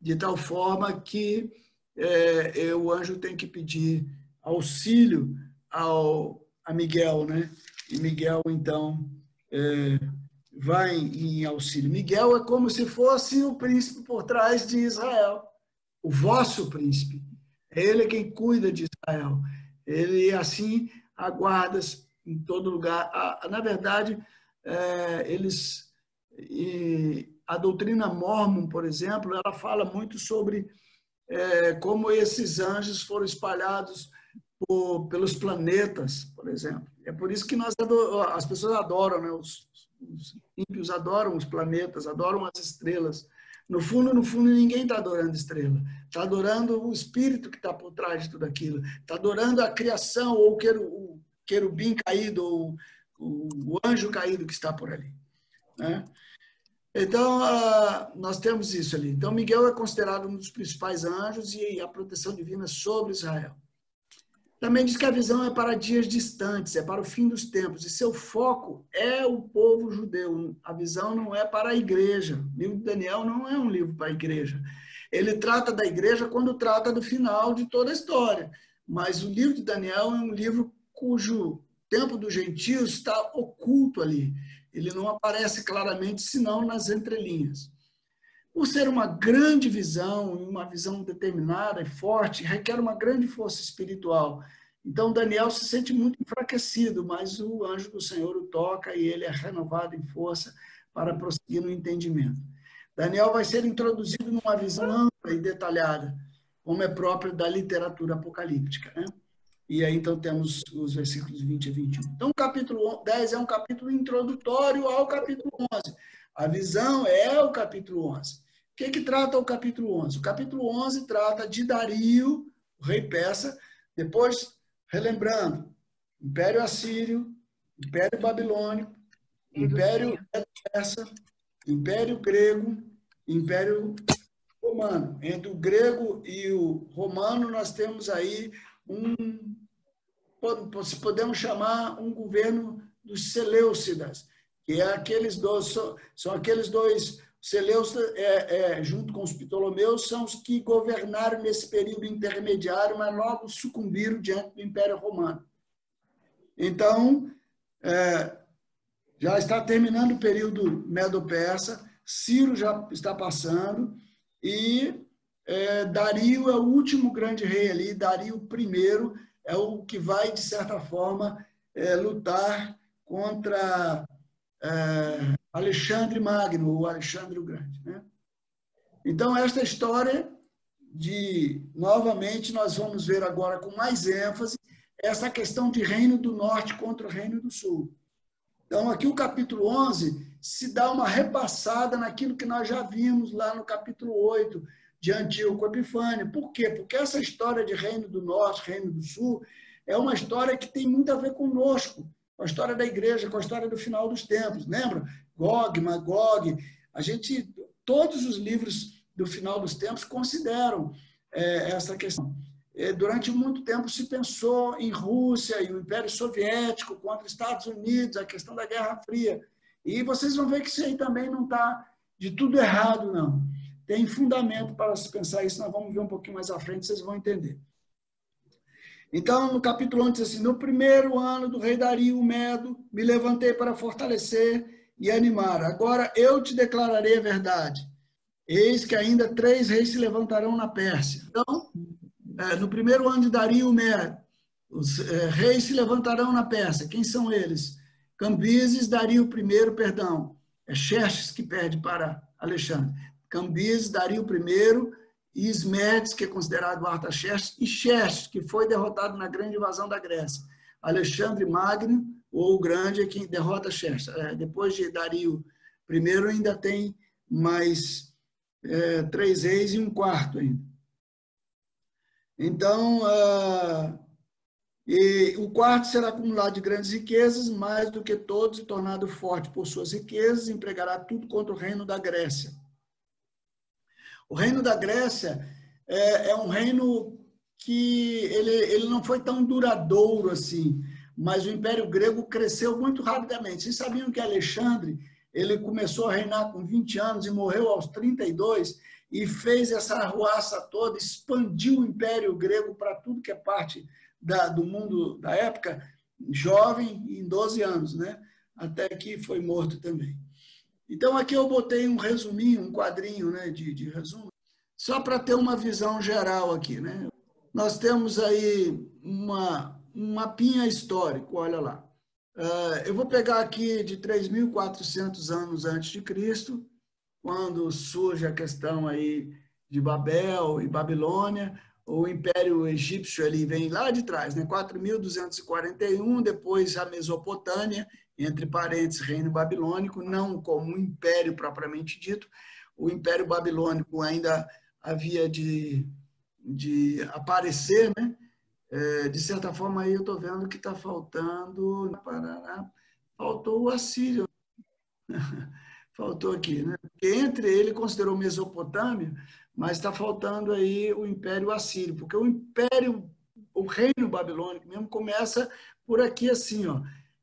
de tal forma que é, o anjo tem que pedir auxílio ao, a Miguel, né? E Miguel, então, é, vai em auxílio. Miguel é como se fosse o príncipe por trás de Israel, o vosso príncipe. É ele quem cuida de Israel. Ele assim aguarda em todo lugar. Na verdade, é, eles a doutrina mormon, por exemplo, ela fala muito sobre é, como esses anjos foram espalhados pelos planetas, por exemplo. É por isso que nós as pessoas adoram, né? os, os ímpios adoram os planetas, adoram as estrelas. No fundo, no fundo, ninguém está adorando estrela. Está adorando o espírito que está por trás de tudo aquilo. Está adorando a criação, ou o querubim caído, ou o anjo caído que está por ali. Né? Então, nós temos isso ali. Então, Miguel é considerado um dos principais anjos e a proteção divina sobre Israel. Também diz que a visão é para dias distantes, é para o fim dos tempos, e seu foco é o povo judeu. A visão não é para a igreja. O livro de Daniel não é um livro para a igreja. Ele trata da igreja quando trata do final de toda a história. Mas o livro de Daniel é um livro cujo tempo dos gentios está oculto ali. Ele não aparece claramente, senão nas entrelinhas. Por ser uma grande visão, uma visão determinada e forte, requer uma grande força espiritual. Então, Daniel se sente muito enfraquecido, mas o anjo do Senhor o toca e ele é renovado em força para prosseguir no entendimento. Daniel vai ser introduzido numa visão ampla e detalhada, como é próprio da literatura apocalíptica. Né? E aí, então, temos os versículos 20 e 21. Então, o capítulo 10 é um capítulo introdutório ao capítulo 11. A visão é o capítulo 11. O que, que trata o capítulo 11? O capítulo 11 trata de Dario, o rei persa, depois, relembrando, Império Assírio, Império Babilônico, Império Persa, Império Grego, Império Romano. Entre o grego e o romano, nós temos aí um, podemos chamar um governo dos Seleucidas, que é aqueles dois, são aqueles dois Seleucidas, é, é, junto com os Ptolomeus, são os que governaram nesse período intermediário, mas logo sucumbiram diante do Império Romano. Então, é, já está terminando o período Medo-Persa, Ciro já está passando, e é, Dario é o último grande rei ali, Dario I é o que vai, de certa forma, é, lutar contra é, Alexandre Magno, ou Alexandre o Grande. Né? Então, esta história de, novamente, nós vamos ver agora com mais ênfase essa questão de reino do norte contra o reino do sul. Então, aqui o capítulo 11 se dá uma repassada naquilo que nós já vimos lá no capítulo 8, de Antíoco Epifânio. Por quê? Porque essa história de Reino do Norte, Reino do Sul, é uma história que tem muito a ver conosco, com a história da igreja, com a história do final dos tempos. Lembra? Gog, Magog. A gente, todos os livros do final dos tempos consideram é, essa questão. É, durante muito tempo se pensou em Rússia e o Império Soviético contra os Estados Unidos, a questão da Guerra Fria. E vocês vão ver que isso aí também não está de tudo errado, não tem fundamento para se pensar isso, nós vamos ver um pouquinho mais à frente, vocês vão entender. Então, no capítulo 11 diz assim, no primeiro ano do rei Dario Medo, me levantei para fortalecer e animar. Agora eu te declararei a verdade. Eis que ainda três reis se levantarão na Pérsia. Então, é, no primeiro ano de Dario Medo, os é, reis se levantarão na Pérsia. Quem são eles? Cambises, Dario I, perdão. É Xerxes que perde para Alexandre. Cambises, Dario I, e que é considerado Artaxerxes, e Xerxes, que foi derrotado na grande invasão da Grécia. Alexandre Magno, ou o Grande, é quem derrota Xerxes. É, depois de Dario I, ainda tem mais é, três reis e um quarto ainda. Então, uh, e o quarto será acumulado de grandes riquezas, mais do que todos, e tornado forte por suas riquezas, empregará tudo contra o reino da Grécia. O reino da Grécia é, é um reino que ele, ele não foi tão duradouro assim, mas o Império Grego cresceu muito rapidamente. Vocês sabiam que Alexandre ele começou a reinar com 20 anos e morreu aos 32 e fez essa arruaça toda, expandiu o Império Grego para tudo que é parte da, do mundo da época, jovem, em 12 anos, né? até que foi morto também. Então, aqui eu botei um resuminho, um quadrinho né, de, de resumo, só para ter uma visão geral aqui. Né? Nós temos aí uma, um mapinha histórico, olha lá. Uh, eu vou pegar aqui de 3.400 anos antes de Cristo, quando surge a questão aí de Babel e Babilônia, o Império Egípcio ele vem lá de trás, né? 4.241, depois a Mesopotâmia, entre parênteses, Reino Babilônico, não como um império propriamente dito. O Império Babilônico ainda havia de, de aparecer, né? É, de certa forma, aí eu estou vendo que está faltando, Paraná, faltou o Assírio. faltou aqui, né? Porque entre ele considerou Mesopotâmia, mas está faltando aí o Império Assírio, porque o Império, o Reino Babilônico mesmo começa por aqui assim, ó,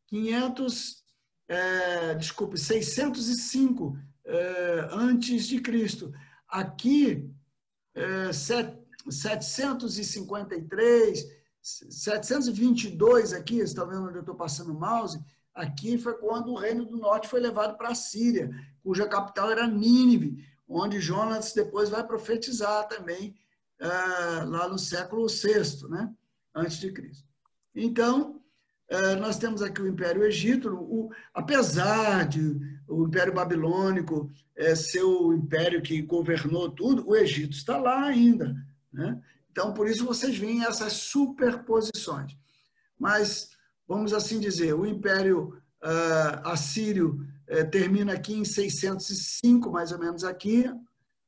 500, é, desculpe, 605 é, antes de Cristo. Aqui, é, 753, 722 aqui, está vendo onde eu estou passando o mouse? Aqui foi quando o Reino do Norte foi levado para a Síria, cuja capital era Nínive, onde Jonas depois vai profetizar também uh, lá no século VI, né? antes de Cristo. Então, nós temos aqui o Império Egito, o, apesar de o Império Babilônico uh, ser o império que governou tudo, o Egito está lá ainda. Né? Então, por isso vocês veem essas superposições. Mas, vamos assim dizer, o Império Assírio é, termina aqui em 605, mais ou menos aqui,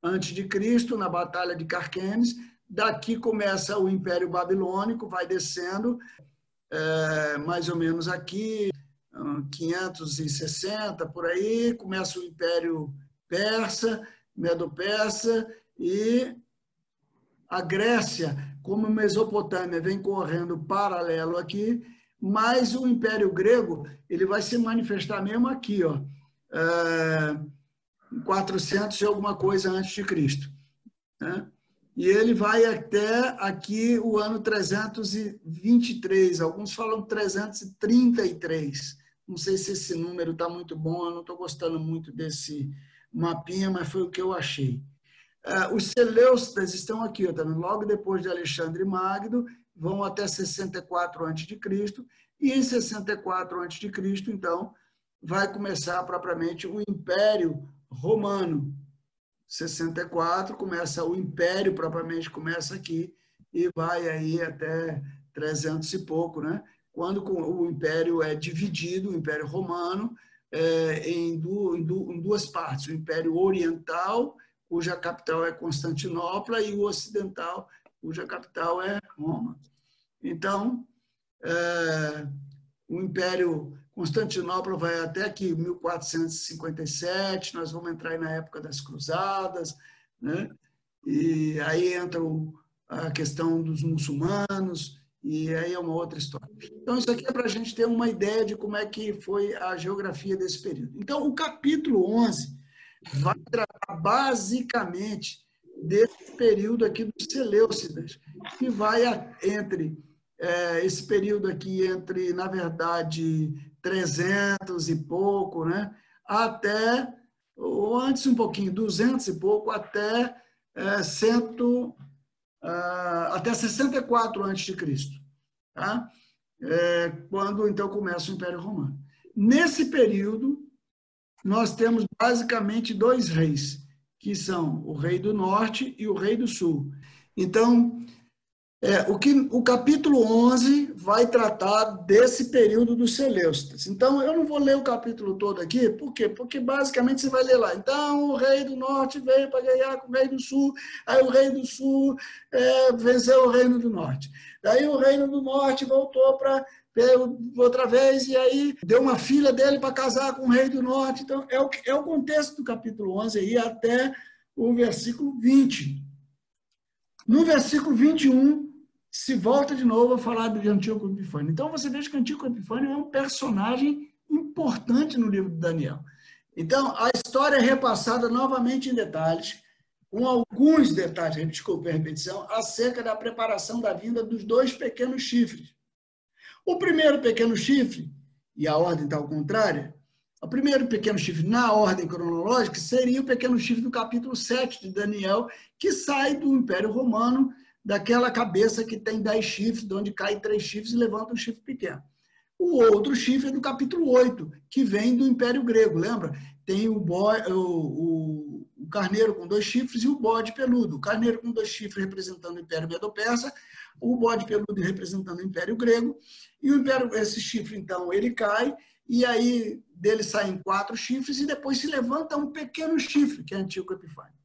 antes de Cristo, na Batalha de Carquemes. Daqui começa o Império Babilônico, vai descendo, é, mais ou menos aqui, 560 por aí, começa o Império Persa, Medo-Persa, e a Grécia, como Mesopotâmia, vem correndo paralelo aqui, mas o Império Grego ele vai se manifestar mesmo aqui, ó, é, 400 e alguma coisa antes de Cristo. Né? E ele vai até aqui o ano 323, alguns falam 333. Não sei se esse número está muito bom, eu não estou gostando muito desse mapinha, mas foi o que eu achei. Uh, os Seleucidas estão aqui, ó, tá logo depois de Alexandre Magno, vão até 64 a.C., e em 64 a.C., então, vai começar propriamente o Império Romano. 64 começa o Império propriamente começa aqui e vai aí até 300 e pouco, né? Quando o Império é dividido, o Império Romano, é, em, du, em, du, em duas partes, o Império Oriental, cuja capital é Constantinopla, e o Ocidental, cuja capital é Roma. Então, é, o Império Constantinopla vai até aqui, 1457, nós vamos entrar na época das Cruzadas, né? e aí entra a questão dos muçulmanos, e aí é uma outra história. Então, isso aqui é para a gente ter uma ideia de como é que foi a geografia desse período. Então, o capítulo 11 vai tratar basicamente desse período aqui dos Seleucidas, que vai entre é, esse período aqui entre, na verdade, 300 e pouco, né? até, ou antes um pouquinho, 200 e pouco, até, é, cento, uh, até 64 a.C., tá? É, quando então começa o Império Romano. Nesse período, nós temos basicamente dois reis, que são o rei do norte e o rei do sul. Então, é, o, que, o capítulo 11 vai tratar desse período dos Seleucidas. Então, eu não vou ler o capítulo todo aqui, por quê? Porque basicamente você vai ler lá. Então, o rei do norte veio para ganhar com o rei do sul, aí o rei do sul é, venceu o reino do norte. Daí o reino do norte voltou para outra vez, e aí deu uma filha dele para casar com o rei do norte. Então, é o, é o contexto do capítulo 11 aí até o versículo 20. No versículo 21, se volta de novo a falar de Antíoco Epifânio. Então você veja que Antíoco Epifânio é um personagem importante no livro de Daniel. Então a história é repassada novamente em detalhes, com alguns detalhes, desculpe a repetição, acerca da preparação da vinda dos dois pequenos chifres. O primeiro pequeno chifre, e a ordem está ao contrário, O primeiro pequeno chifre, na ordem cronológica, seria o pequeno chifre do capítulo 7 de Daniel, que sai do Império Romano, daquela cabeça que tem dez chifres, de onde cai três chifres e levanta um chifre pequeno. O outro chifre é do capítulo 8, que vem do Império Grego, lembra? Tem o, bode, o, o, o, carneiro com dois chifres e o bode peludo. O carneiro com dois chifres representando o Império Medo-Persa, o bode peludo representando o Império Grego. E o Império, esse chifre, então, ele cai e aí dele saem quatro chifres e depois se levanta um pequeno chifre, que é Antíoco Epifânio.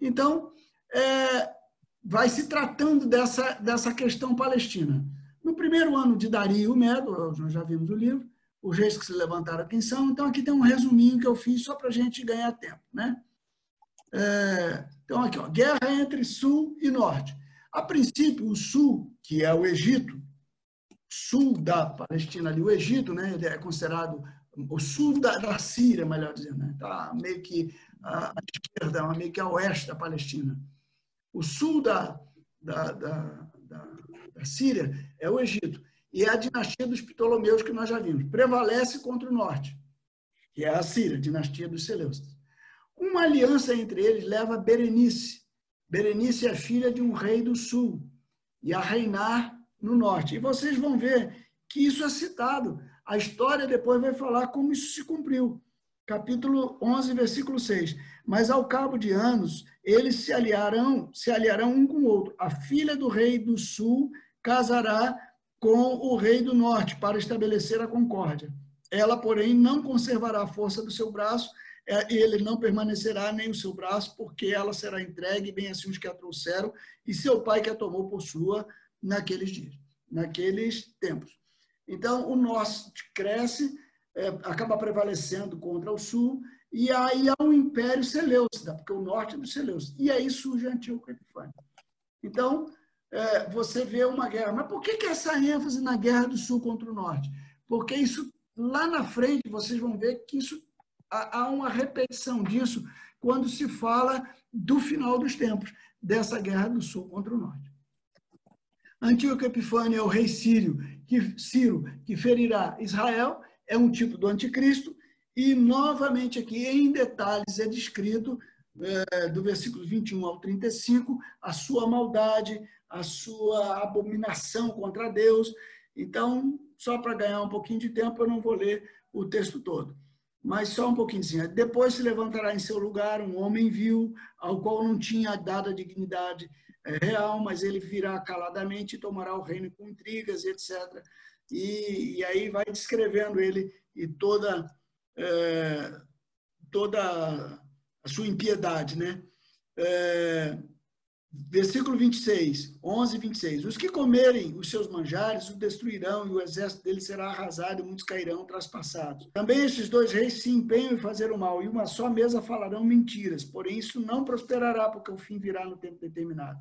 Então, é, vai se tratando dessa, dessa questão palestina. No primeiro ano de Dario Medo, nós já vimos o livro, os reis que se levantaram quem são, então aqui tem um resuminho que eu fiz só para a gente ganhar tempo. Né? É, então, aqui, ó, guerra entre sul e norte. A princípio, o sul, que é o Egito, sul da Palestina ali, o Egito, né, é considerado o sul da, da Síria, melhor dizendo, né, tá meio que à esquerda, meio que a oeste da Palestina. O sul da, da, da, da, da Síria é o Egito. E é a dinastia dos Ptolomeus que nós já vimos. Prevalece contra o norte, que é a Síria, dinastia dos Seleucidas. Uma aliança entre eles leva Berenice. Berenice é filha de um rei do sul e a reinar no norte. E vocês vão ver que isso é citado. A história depois vai falar como isso se cumpriu. Capítulo 11, versículo 6. Mas ao cabo de anos, eles se aliarão, se aliarão um com o outro. A filha do rei do sul casará com o rei do norte para estabelecer a concórdia. Ela, porém, não conservará a força do seu braço, é, ele não permanecerá nem o seu braço, porque ela será entregue, bem assim os que a trouxeram, e seu pai que a tomou por sua naqueles dias, naqueles tempos. Então, o norte cresce, é, acaba prevalecendo contra o sul, e aí há um império Seleucida, porque o norte é do Seleucida. E aí surge Antíoco Epifânio. Então, é, você vê uma guerra. Mas por que, que essa ênfase na guerra do sul contra o norte? Porque isso, lá na frente, vocês vão ver que isso há, uma repetição disso quando se fala do final dos tempos, dessa guerra do sul contra o norte. Antíoco Epifânio é o rei sírio, que, Ciro, que ferirá Israel, é um tipo do anticristo, e novamente aqui, em detalhes, é descrito, é, do versículo 21 ao 35, a sua maldade, a sua abominação contra Deus. Então, só para ganhar um pouquinho de tempo, eu não vou ler o texto todo. Mas só um pouquinho. Depois se levantará em seu lugar um homem vil, ao qual não tinha dado a dignidade é real, mas ele virá caladamente e tomará o reino com intrigas, etc. E, e aí vai descrevendo ele e toda, é, toda a sua impiedade, né? É, Versículo 26, 11 e 26. Os que comerem os seus manjares o destruirão, e o exército dele será arrasado, e muitos cairão traspassados. Também estes dois reis se empenham em fazer o mal, e uma só mesa falarão mentiras, porém isso não prosperará, porque o fim virá no tempo determinado.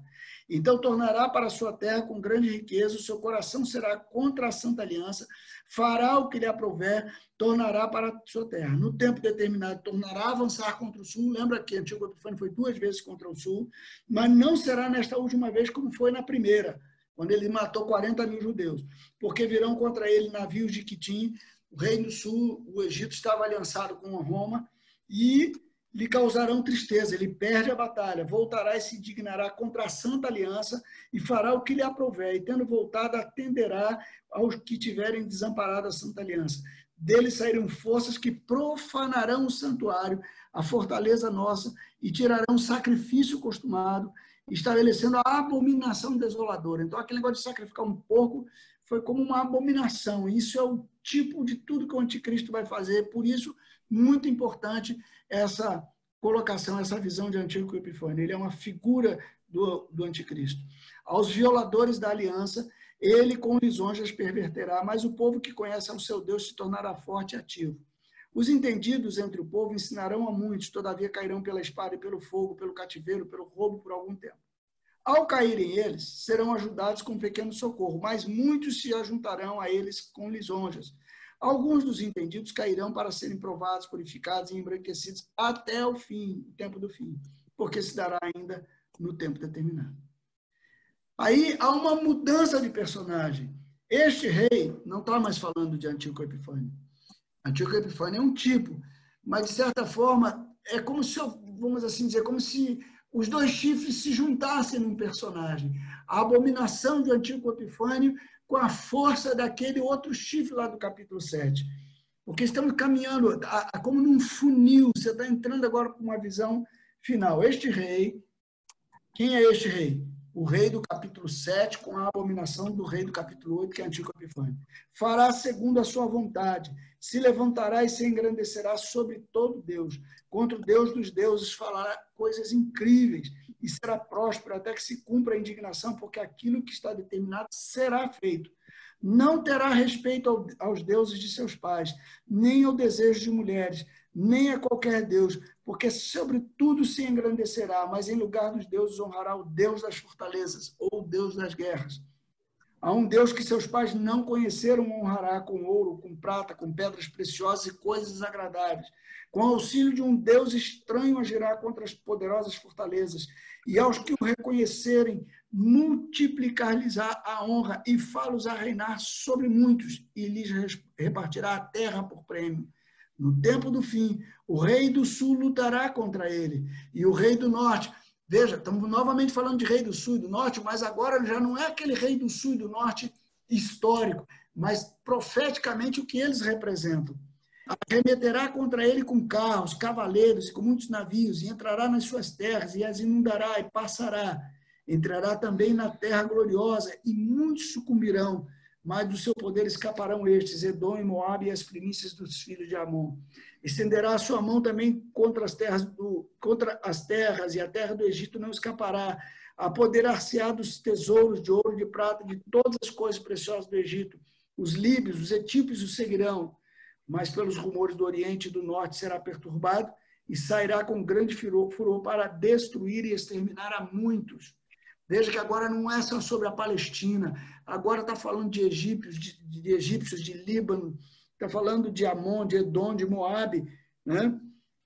Então tornará para a sua terra com grande riqueza, o seu coração será contra a santa aliança, fará o que lhe aprouver, tornará para a sua terra. No tempo determinado, tornará a avançar contra o sul. Lembra que Antigo Epifânio foi duas vezes contra o sul, mas não será nesta última vez como foi na primeira, quando ele matou 40 mil judeus. Porque virão contra ele navios de Quitim, o reino sul, o Egito estava aliançado com Roma, e lhe causarão tristeza, ele perde a batalha, voltará e se indignará contra a santa aliança e fará o que lhe aprouver, e tendo voltado, atenderá aos que tiverem desamparado a santa aliança. Dele sairão forças que profanarão o santuário, a fortaleza nossa, e tirarão sacrifício costumado, estabelecendo a abominação desoladora. Então, aquele negócio de sacrificar um porco foi como uma abominação. Isso é o tipo de tudo que o anticristo vai fazer. Por isso, muito importante essa colocação, essa visão de Antíoco Epifânio. Ele é uma figura do, do anticristo. Aos violadores da aliança, ele com lisonjas perverterá, mas o povo que conhece ao seu Deus se tornará forte e ativo. Os entendidos entre o povo ensinarão a muitos, todavia cairão pela espada e pelo fogo, pelo cativeiro, pelo roubo por algum tempo. Ao caírem eles, serão ajudados com um pequeno socorro, mas muitos se ajuntarão a eles com lisonjas. Alguns dos entendidos cairão para serem provados, purificados e embranquecidos até o fim, o tempo do fim, porque se dará ainda no tempo determinado. Aí há uma mudança de personagem. Este rei não está mais falando de Antíoco Epifânio. Antíoco Epifânio é um tipo, mas de certa forma é como se, vamos assim dizer, como se os dois chifres se juntassem num personagem. A abominação de Antíoco Epifânio com a força daquele outro chifre lá do capítulo 7. Porque estamos caminhando a, a, como num funil, você está entrando agora com uma visão final. Este rei, quem é este rei? O rei do capítulo 7, com a abominação do rei do capítulo 8, que é Antigo Epifânio. Fará segundo a sua vontade, se levantará e se engrandecerá sobre todo Deus. Contra o Deus dos deuses falará coisas incríveis e será próspero até que se cumpra a indignação, porque aquilo que está determinado será feito não terá respeito aos deuses de seus pais, nem ao desejo de mulheres, nem a qualquer Deus, porque sobre tudo se engrandecerá, mas em lugar dos deuses honrará o Deus das fortalezas, ou o Deus das guerras. A um Deus que seus pais não conheceram, honrará com ouro, com prata, com pedras preciosas e coisas agradáveis. Com auxílio de um Deus estranho agirá contra as poderosas fortalezas. E aos que o reconhecerem, multiplicar-lhes a honra e fá-los a reinar sobre muitos, e lhes repartirá a terra por prêmio. No tempo do fim, o rei do sul lutará contra ele, e o rei do norte. Veja, estamos novamente falando de rei do sul e do norte, mas agora já não é aquele rei do sul e do norte histórico, mas profeticamente o que eles representam. Arremeterá contra ele com carros, cavaleiros e com muitos navios, e entrará nas suas terras, e as inundará e passará Entrará também na terra gloriosa, e muitos sucumbirão, mas do seu poder escaparão estes, Edom e Moabe e as primícias dos filhos de Amon. Estenderá a sua mão também contra as terras do, contra as terras, e a terra do Egito não escapará. Apoderar-se-á dos tesouros de ouro de prata, de todas as coisas preciosas do Egito. Os líbios, os etíopes o seguirão, mas pelos rumores do Oriente e do Norte será perturbado e sairá com grande furor para destruir e exterminar a muitos. Veja que agora não é só sobre a Palestina, agora está falando de egípcios, de, de, egípcios, de Líbano, está falando de Amon, de Edom, de Moabe, né?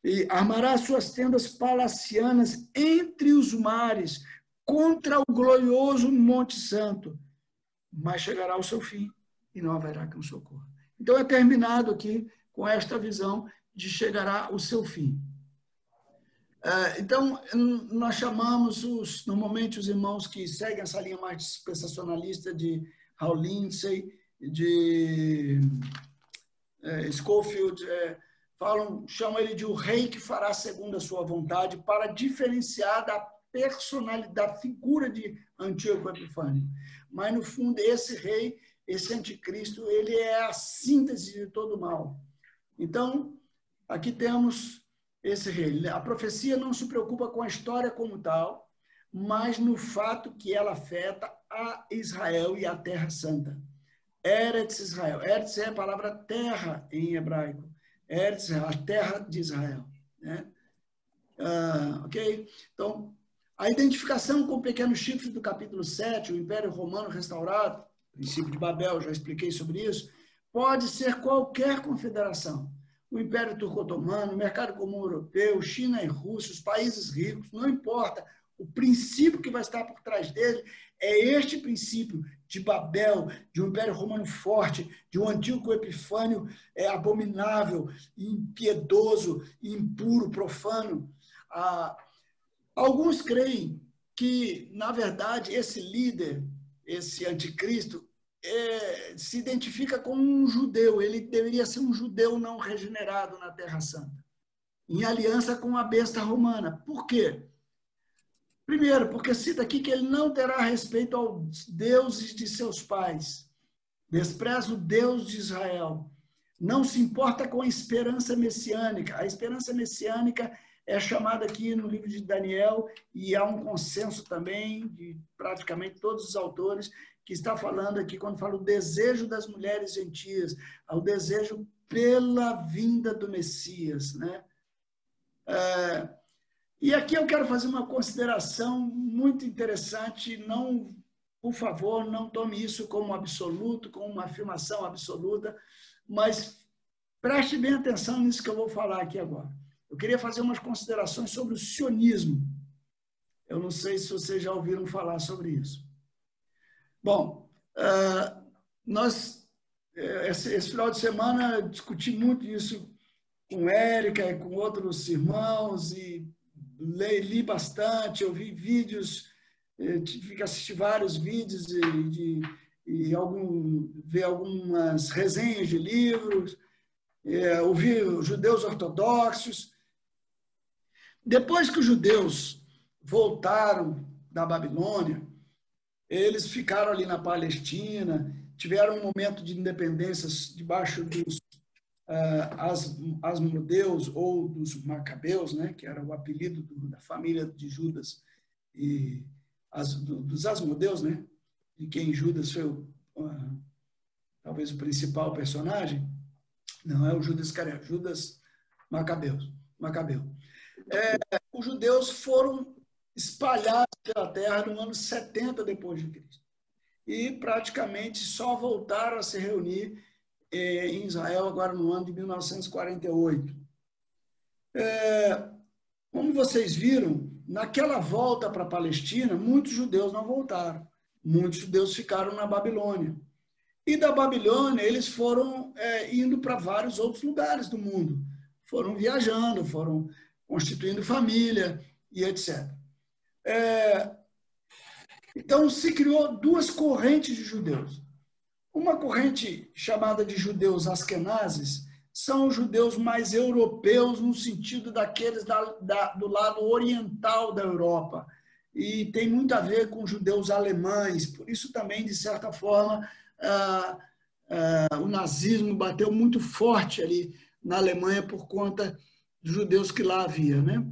E armará suas tendas palacianas entre os mares, contra o glorioso Monte Santo, mas chegará ao seu fim e não haverá quem socorra. Então é terminado aqui com esta visão de chegará o seu fim. É, então, nós chamamos os, normalmente os irmãos que seguem essa linha mais dispensacionalista de Hal Lindsay, de é, Schofield, é, falam, chamam ele de o rei que fará segundo a sua vontade para diferenciar da personalidade, da figura de Antíoco Epifânio. Mas, no fundo, esse rei, esse anticristo, ele é a síntese de todo o mal. Então, aqui temos esse rei. A profecia não se preocupa com a história como tal, mas no fato que ela afeta a Israel e a Terra Santa. Eretz Israel. Eretz é a palavra terra em hebraico. Eretz, a terra de Israel. Né? Ah, ok? Então, a identificação com o pequeno chifre do capítulo 7, o Império Romano restaurado, princípio de Babel, já expliquei sobre isso, pode ser qualquer confederação o Império Turco-Otomano, o mercado comum europeu, China e Rússia, os países ricos, não importa. O princípio que vai estar por trás dele é este princípio de Babel, de um Império Romano forte, de um antigo Epifânio é, abominável, impiedoso, impuro, profano. Ah, alguns creem que, na verdade, esse líder, esse anticristo, é, se identifica como um judeu, ele deveria ser um judeu não regenerado na Terra Santa, em aliança com a besta romana. Por quê? Primeiro, porque cita aqui que ele não terá respeito aos deuses de seus pais, despreza o Deus de Israel, não se importa com a esperança messiânica. A esperança messiânica é chamada aqui no livro de Daniel e há um consenso também de praticamente todos os autores que está falando aqui, quando fala o desejo das mulheres gentias, o desejo pela vinda do Messias. Né? É, e aqui eu quero fazer uma consideração muito interessante, não, por favor, não tome isso como absoluto, como uma afirmação absoluta, mas preste bem atenção nisso que eu vou falar aqui agora. Eu queria fazer umas considerações sobre o sionismo. Eu não sei se vocês já ouviram falar sobre isso. Bom, uh, nós é, esse, esse final de semana discuti muito isso com Érica e com outros irmãos e li, li bastante, eu vi vídeos, é, tive que assistir vários vídeos e, de, e algum, ver algumas resenhas de livros, é, judeus ortodoxos. Depois que os judeus voltaram da Babilônia, eles ficaram ali na Palestina, tiveram um momento de independência debaixo dos uh, as, asmodeus ou dos macabeus, né, que era o apelido do, da família de Judas e as, do, dos asmodeus, né, de quem Judas foi uh, talvez o principal personagem. Não é o Judas Iscariote, Judas Macabeus, Macabeu. É, os judeus foram espalhados pela terra no ano 70 depois de Cristo. E praticamente só voltaram a se reunir é, em Israel agora no ano de 1948. É, como vocês viram, naquela volta para a Palestina, muitos judeus não voltaram. Muitos judeus ficaram na Babilônia. E da Babilônia, eles foram é, indo para vários outros lugares do mundo. Foram viajando, foram constituindo família e etc. É, então, se criou duas correntes de judeus. Uma corrente chamada de judeus askenazes são os judeus mais europeus, no sentido daqueles da, da, do lado oriental da Europa. E tem muito a ver com judeus alemães, por isso também, de certa forma, ah, ah, o nazismo bateu muito forte ali na Alemanha por conta dos judeus que lá havia. Né?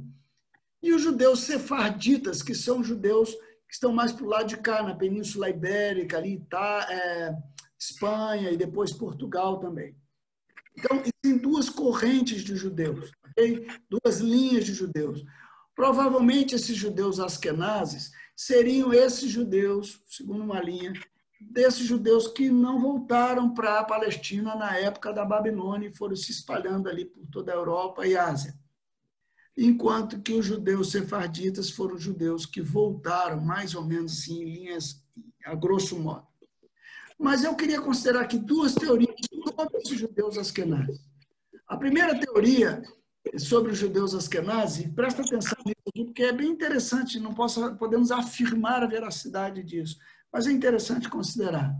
E os judeus sefarditas, que são judeus que estão mais para o lado de cá, na Península Ibérica, ali, tá, é, Espanha e depois Portugal também. Então, existem duas correntes de judeus, okay? duas linhas de judeus. Provavelmente esses judeus askenazes seriam esses judeus, segundo uma linha, desses judeus que não voltaram para a Palestina na época da Babilônia e foram se espalhando ali por toda a Europa e Ásia. Enquanto que os judeus sefarditas foram judeus que voltaram, mais ou menos assim, em linhas a grosso modo. Mas eu queria considerar aqui duas teorias sobre os judeus askenazes. A primeira teoria sobre os judeus askenazes, presta atenção nisso aqui, porque é bem interessante, não posso, podemos afirmar a veracidade disso mas é interessante considerar.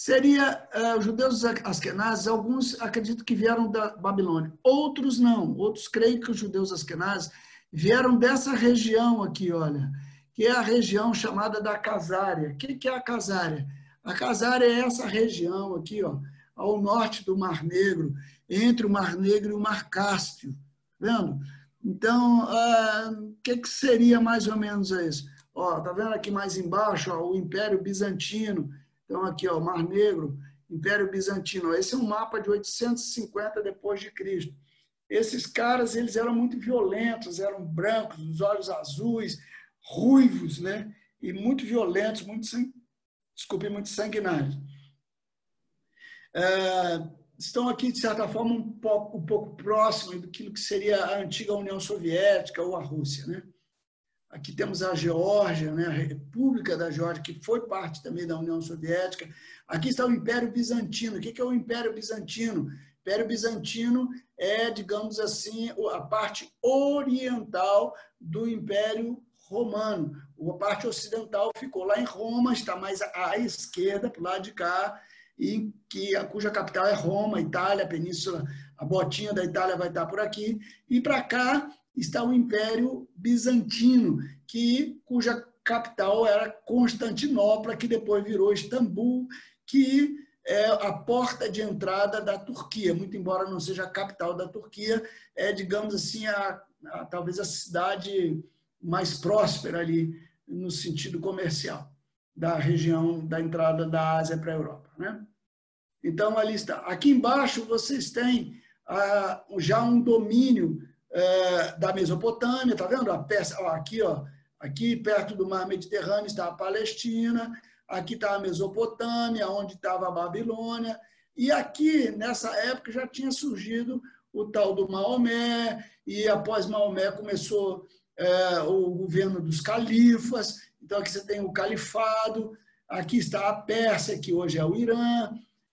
Seria uh, os judeus askenazes, alguns acreditam que vieram da Babilônia, outros não, outros creem que os judeus askenazes vieram dessa região aqui, olha, que é a região chamada da Casária. O que é a Casária? A Casária é essa região aqui, ó, ao norte do Mar Negro, entre o Mar Negro e o Mar Cáspio, vendo? Então, ah, o uh, que, que seria mais ou menos isso? Ó, tá vendo aqui mais embaixo, ó, o Império Bizantino. Então aqui, ó, Mar Negro, Império Bizantino. Esse é um mapa de 850 depois de Cristo. Esses caras, eles eram muito violentos, eram brancos, os olhos azuis, ruivos, né? E muito violentos, muito desculpe, muito sanguinários. É, estão aqui, de certa forma, um pouco, um pouco próximo do que seria a antiga União Soviética ou a Rússia, né? Aqui temos a Geórgia, né, a República da Geórgia, que foi parte também da União Soviética. Aqui está o Império Bizantino. O que é o Império Bizantino? O Império Bizantino é, digamos assim, a parte oriental do Império Romano. A parte ocidental ficou lá em Roma, está mais à esquerda, para o lado de cá, e que, cuja capital é Roma, Itália, a península, a botinha da Itália vai estar por aqui. E para cá está o Império Bizantino, que, cuja capital era Constantinopla, que depois virou Istambul, que é a porta de entrada da Turquia, muito embora não seja a capital da Turquia, é, digamos assim, a, a, talvez a cidade mais próspera ali no sentido comercial da região da entrada da Ásia para a Europa. Né? Então, ali está. Aqui embaixo vocês têm ah, já um domínio é, da Mesopotâmia, tá vendo? A peça, ó, aqui, ó, aqui perto do Mar Mediterrâneo está a Palestina, aqui está a Mesopotâmia, onde estava a Babilônia, e aqui, nessa época, já tinha surgido o tal do Maomé, e após Maomé começou é, o governo dos califas, então aqui você tem o califado, aqui está a Pérsia, que hoje é o Irã,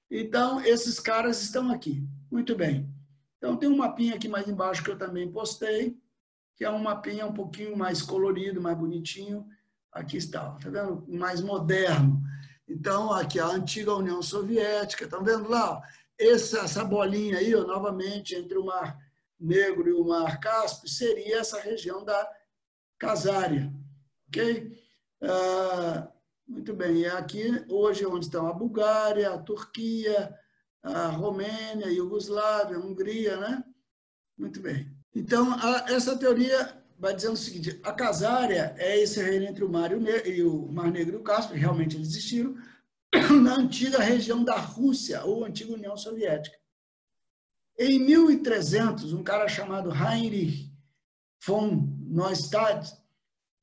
Então, esses caras estão aqui. Muito bem. Então, tem um mapinha aqui mais embaixo que eu também postei, que é um mapinha um pouquinho mais colorido, mais bonitinho. Aqui está, tá vendo? Mais moderno. Então, aqui a antiga União Soviética, estão vendo lá? Essa, essa bolinha aí, ó, novamente, entre o Mar Negro e o Mar Cáspio, seria essa região da Casária. Ok? Ah, muito bem. E aqui, hoje, onde estão a Bulgária, a Turquia, a Romênia, Iugoslávia, Hungria, né? Muito bem. Então, a, essa teoria vai dizendo o seguinte: a Casária é esse reino entre o Mar, e o, e o Mar Negro e o Cáspio, realmente eles existiram, na antiga região da Rússia, ou antiga União Soviética. Em 1300, um cara chamado Heinrich von Neustadt,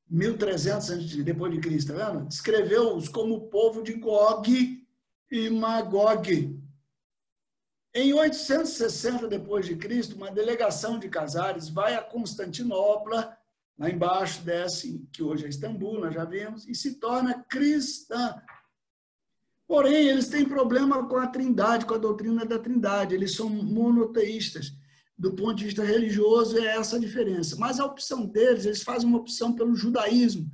1300 antes depois de Cristo, tá vendo? Descreveu-os como o povo de Gog e Magog. Em 860 depois de Cristo, uma delegação de Casares vai a Constantinopla, lá embaixo desce, que hoje é Istambul, nós já vimos, e se torna cristã. Porém, eles têm problema com a Trindade, com a doutrina da Trindade. Eles são monoteístas do ponto de vista religioso, é essa a diferença. Mas a opção deles, eles fazem uma opção pelo judaísmo.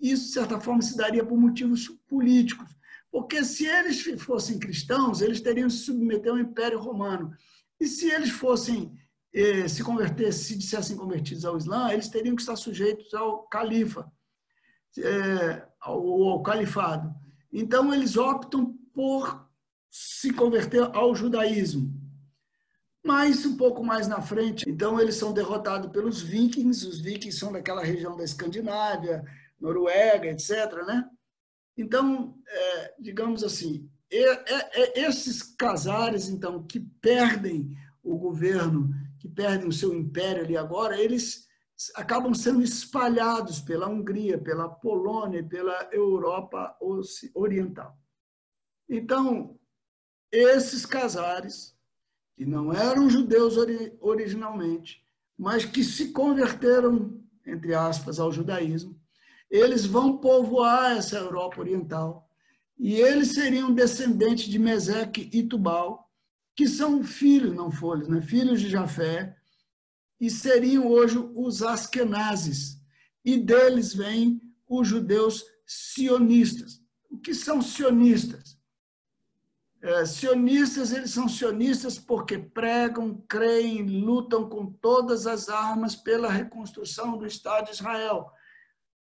Isso, de certa forma, se daria por motivos políticos. Porque se eles fossem cristãos, eles teriam se submeter ao Império Romano. E se eles fossem eh, se converter, se dissessem convertidos ao Islã, eles teriam que estar sujeitos ao califa, eh, ao, ao califado. Então, eles optam por se converter ao judaísmo. Mas um pouco mais na frente, então eles são derrotados pelos vikings, os vikings são daquela região da Escandinávia, Noruega, etc. Né? Então, é, digamos assim, é, esses casares, então, que perdem o governo, que perdem o seu império ali agora, eles acabam sendo espalhados pela Hungria, pela Polônia, pela Europa Oriental. Então, esses casares que não eram judeus originalmente, mas que se converteram, entre aspas, ao judaísmo, eles vão povoar essa Europa Oriental. E eles seriam descendentes de Meseque e Tubal, que são filhos, não folhas, né? filhos de Jafé, e seriam hoje os Askenazes. E deles vêm os judeus sionistas. O que são sionistas? É, sionistas, eles são sionistas porque pregam, creem, lutam com todas as armas pela reconstrução do Estado de Israel.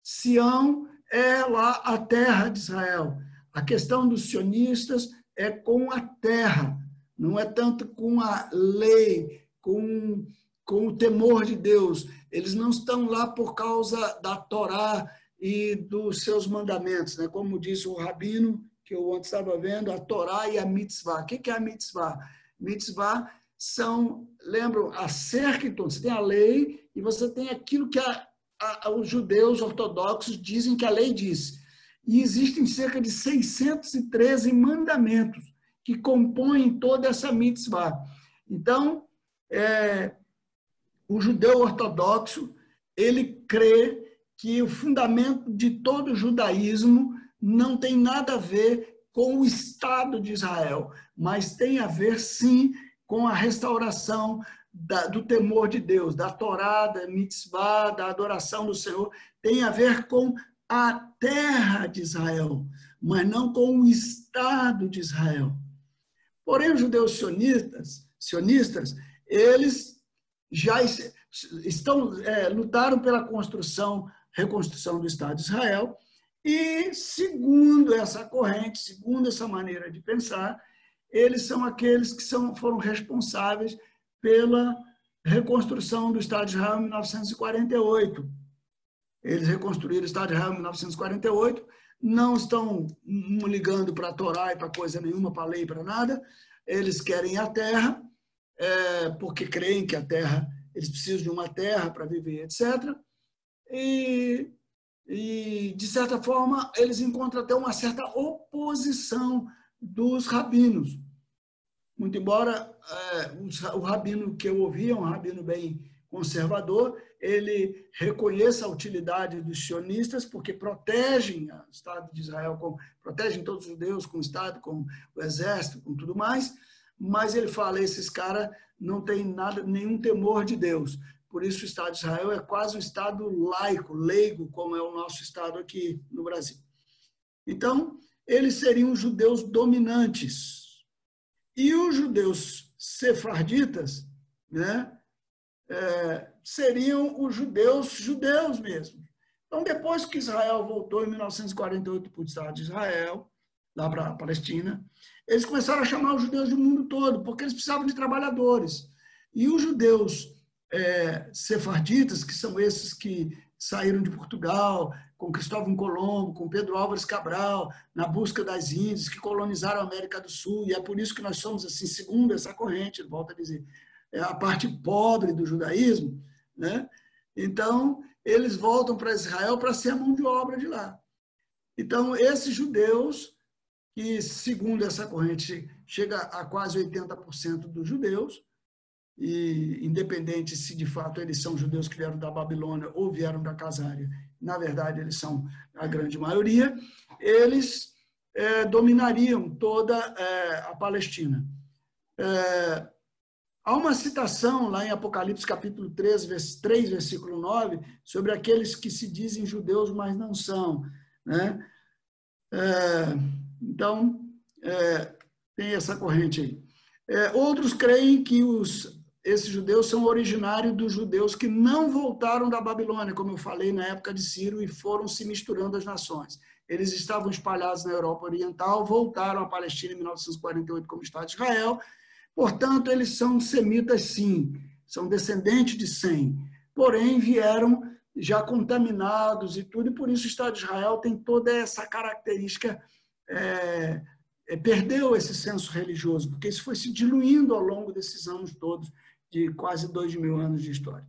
Sião é lá a terra de Israel. A questão dos sionistas é com a terra, não é tanto com a lei, com, com o temor de Deus. Eles não estão lá por causa da Torá e dos seus mandamentos, né? como diz o rabino que eu ontem estava vendo, a Torá e a Mitzvah. O que é a Mitzvah? Mitzvah são, lembram, a cerca, então, você tem a lei e você tem aquilo que a, os judeus ortodoxos dizem que a lei diz. E existem cerca de 613 mandamentos que compõem toda essa mitzvah. Então, é, o judeu ortodoxo, ele crê que o fundamento de todo o judaísmo não tem nada a ver com o Estado de Israel, mas tem a ver, sim, com a restauração da, do temor de Deus, da Torá, da mitzvah, da adoração do Senhor, tem a ver com a terra de Israel, mas não com o Estado de Israel. Porém, os judeus sionistas, sionistas eles já estão é, lutaram pela construção, reconstrução do Estado de Israel, e, segundo essa corrente, segundo essa maneira de pensar, eles são aqueles que são, foram responsáveis pela reconstrução do Estado de Israel em 1948. Eles reconstruíram o Estado de Israel em 1948, não estão ligando para a Torá e para coisa nenhuma, para a lei, para nada. Eles querem a terra, é, porque creem que a terra, eles precisam de uma terra para viver, etc. E e, de certa forma, eles encontram até uma certa oposição dos rabinos. Muito embora é, o rabino que eu ouvi é um rabino bem conservador, ele reconheça a utilidade dos sionistas, porque protegem o Estado de Israel, com, protegem todos os judeus com o Estado, com o exército, com tudo mais, mas ele fala, esses caras não têm nada, nenhum temor de Deus. Por isso o Estado de Israel é quase um Estado laico, leigo, como é o nosso Estado aqui no Brasil. Então, eles seriam judeus dominantes. E os judeus sefarditas, né, é, seriam os judeus judeus mesmo. Então, depois que Israel voltou em 1948 para o Estado de Israel, lá para a Palestina, eles começaram a chamar os judeus do mundo todo, porque eles precisavam de trabalhadores. E os judeus é, sefarditas, que são esses que saíram de Portugal, com Cristóvão Colombo, com Pedro Álvares Cabral, na busca das Índias, que colonizaram a América do Sul, e é por isso que nós somos, assim, segundo essa corrente, volto a dizer, é a parte pobre do judaísmo, né? Então, eles voltam para Israel para ser a mão de obra de lá. Então, esses judeus, que segundo essa corrente chega a quase 80% dos judeus, e independente se de fato eles são judeus que vieram da Babilônia ou vieram da Casária, na verdade eles são a grande maioria, eles é, dominariam toda é, a Palestina. É, há uma citação lá em Apocalipse capítulo 3, vers 3, versículo 9, sobre aqueles que se dizem judeus, mas não são. Né? É, então, é, tem essa corrente aí. É, outros creem que os esses judeus são originários dos judeus que não voltaram da Babilônia, como eu falei na época de Ciro, e foram se misturando as nações. Eles estavam espalhados na Europa Oriental, voltaram à Palestina em 1948 como Estado de Israel. Portanto, eles são semitas, sim, são descendentes de Sem. Porém, vieram já contaminados e tudo, e por isso o Estado de Israel tem toda essa característica, é, é, perdeu esse senso religioso, porque isso foi se diluindo ao longo desses anos todos de quase dois mil anos de história.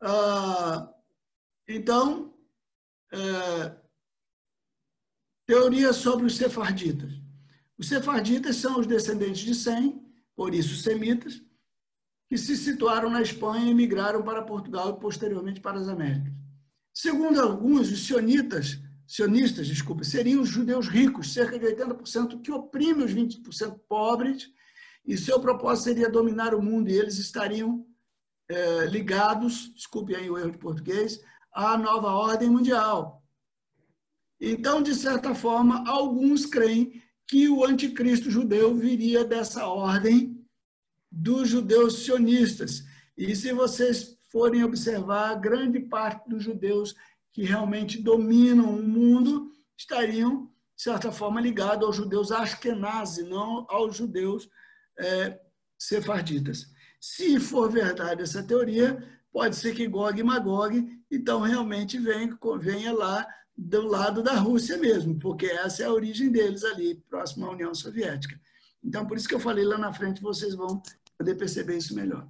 Ah, então, é, teoria sobre os sefarditas. Os sefarditas são os descendentes de Sem, por isso semitas, que se situaram na Espanha e migraram para Portugal e posteriormente para as Américas. Segundo alguns, os sionitas, sionistas, desculpa, seriam os judeus ricos, cerca de 80%, que oprimem os 20% pobres e seu propósito seria dominar o mundo, e eles estariam é, ligados, desculpe aí o erro de português, à nova ordem mundial. Então, de certa forma, alguns creem que o anticristo judeu viria dessa ordem dos judeus sionistas. E se vocês forem observar, grande parte dos judeus que realmente dominam o mundo estariam, de certa forma, ligados aos judeus ashkenazi, não aos judeus é, sefarditas. Se for verdade essa teoria, pode ser que Gog e Magog, então, realmente venha, venha lá do lado da Rússia mesmo, porque essa é a origem deles ali, próximo à União Soviética. Então, por isso que eu falei lá na frente, vocês vão poder perceber isso melhor.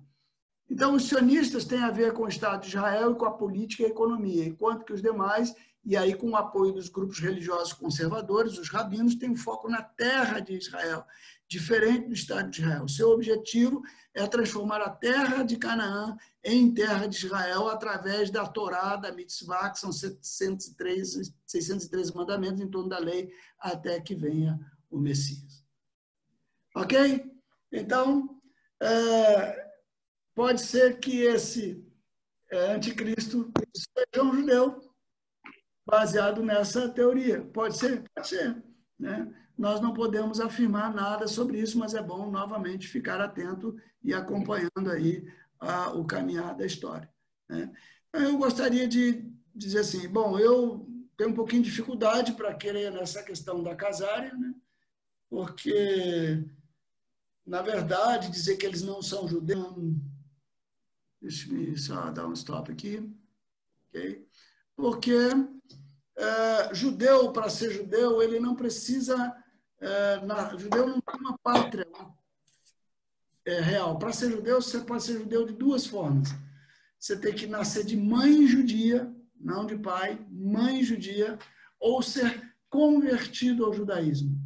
Então, os sionistas têm a ver com o Estado de Israel e com a política e a economia, enquanto que os demais, e aí com o apoio dos grupos religiosos conservadores, os rabinos, têm um foco na terra de Israel diferente do Estado de Israel. Seu objetivo é transformar a terra de Canaã em terra de Israel através da Torá, da Mitzvah, que são 613, 613 mandamentos em torno da lei, até que venha o Messias. Ok? Então, é, pode ser que esse é, anticristo seja um judeu, baseado nessa teoria. Pode ser? Pode ser. Né? nós não podemos afirmar nada sobre isso, mas é bom novamente ficar atento e acompanhando aí a, o caminhar da história. Né? Eu gostaria de dizer assim, bom, eu tenho um pouquinho de dificuldade para querer nessa questão da casária, né? porque, na verdade, dizer que eles não são judeus, deixa eu só dar um stop aqui, ok? Porque é, judeu, para ser judeu, ele não precisa é, na, judeu não tem uma pátria é, real. Para ser judeu, você pode ser judeu de duas formas. Você tem que nascer de mãe judia, não de pai, mãe judia, ou ser convertido ao judaísmo.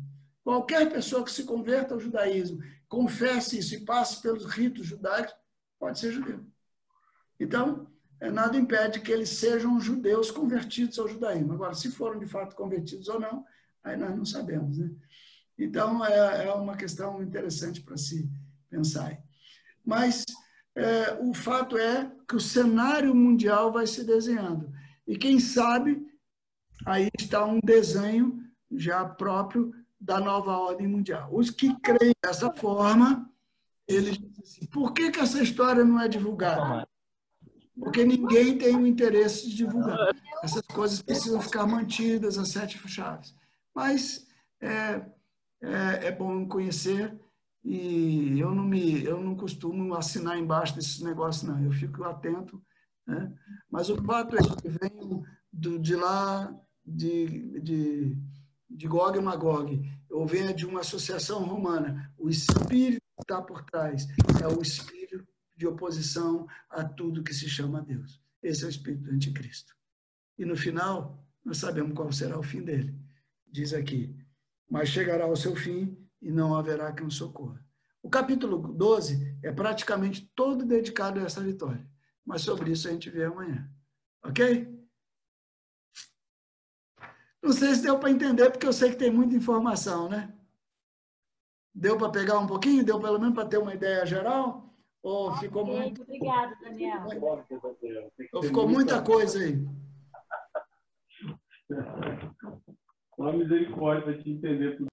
Qualquer pessoa que se converta ao judaísmo, confesse isso e passe pelos ritos judaicos, pode ser judeu. Então, nada impede que eles sejam judeus convertidos ao judaísmo. Agora, se foram de fato convertidos ou não, aí nós não sabemos. Né? Então, é, é uma questão interessante para se pensar. Mas é, o fato é que o cenário mundial vai se desenhando. E quem sabe, aí está um desenho já próprio da nova ordem mundial. Os que creem dessa forma, eles dizem assim, por que, que essa história não é divulgada? Porque ninguém tem o interesse de divulgar. Essas coisas precisam ficar mantidas, as sete chaves. Mas é, é, é, bom conhecer e eu não me eu não costumo assinar embaixo desses negócios não. Eu fico atento, né? Mas o fato é que venho do, de lá de, de, de Gog e Magog. Eu venho de uma associação romana. O espírito está por trás é o espírito de oposição a tudo que se chama Deus. Esse é o espírito do anticristo. E no final, nós sabemos qual será o fim dele. Diz aqui: Mas chegará ao seu fim e não haverá quem o socorra. O capítulo 12 é praticamente todo dedicado a essa vitória. Mas sobre isso a gente vê amanhã. Ok? Não sei se deu para entender, porque eu sei que tem muita informação, né? Deu para pegar um pouquinho? Deu pelo menos para ter uma ideia geral? Ou ficou muito. Obrigada, Daniel. Ou ficou muita coisa aí. Só misericórdia te entender tudo.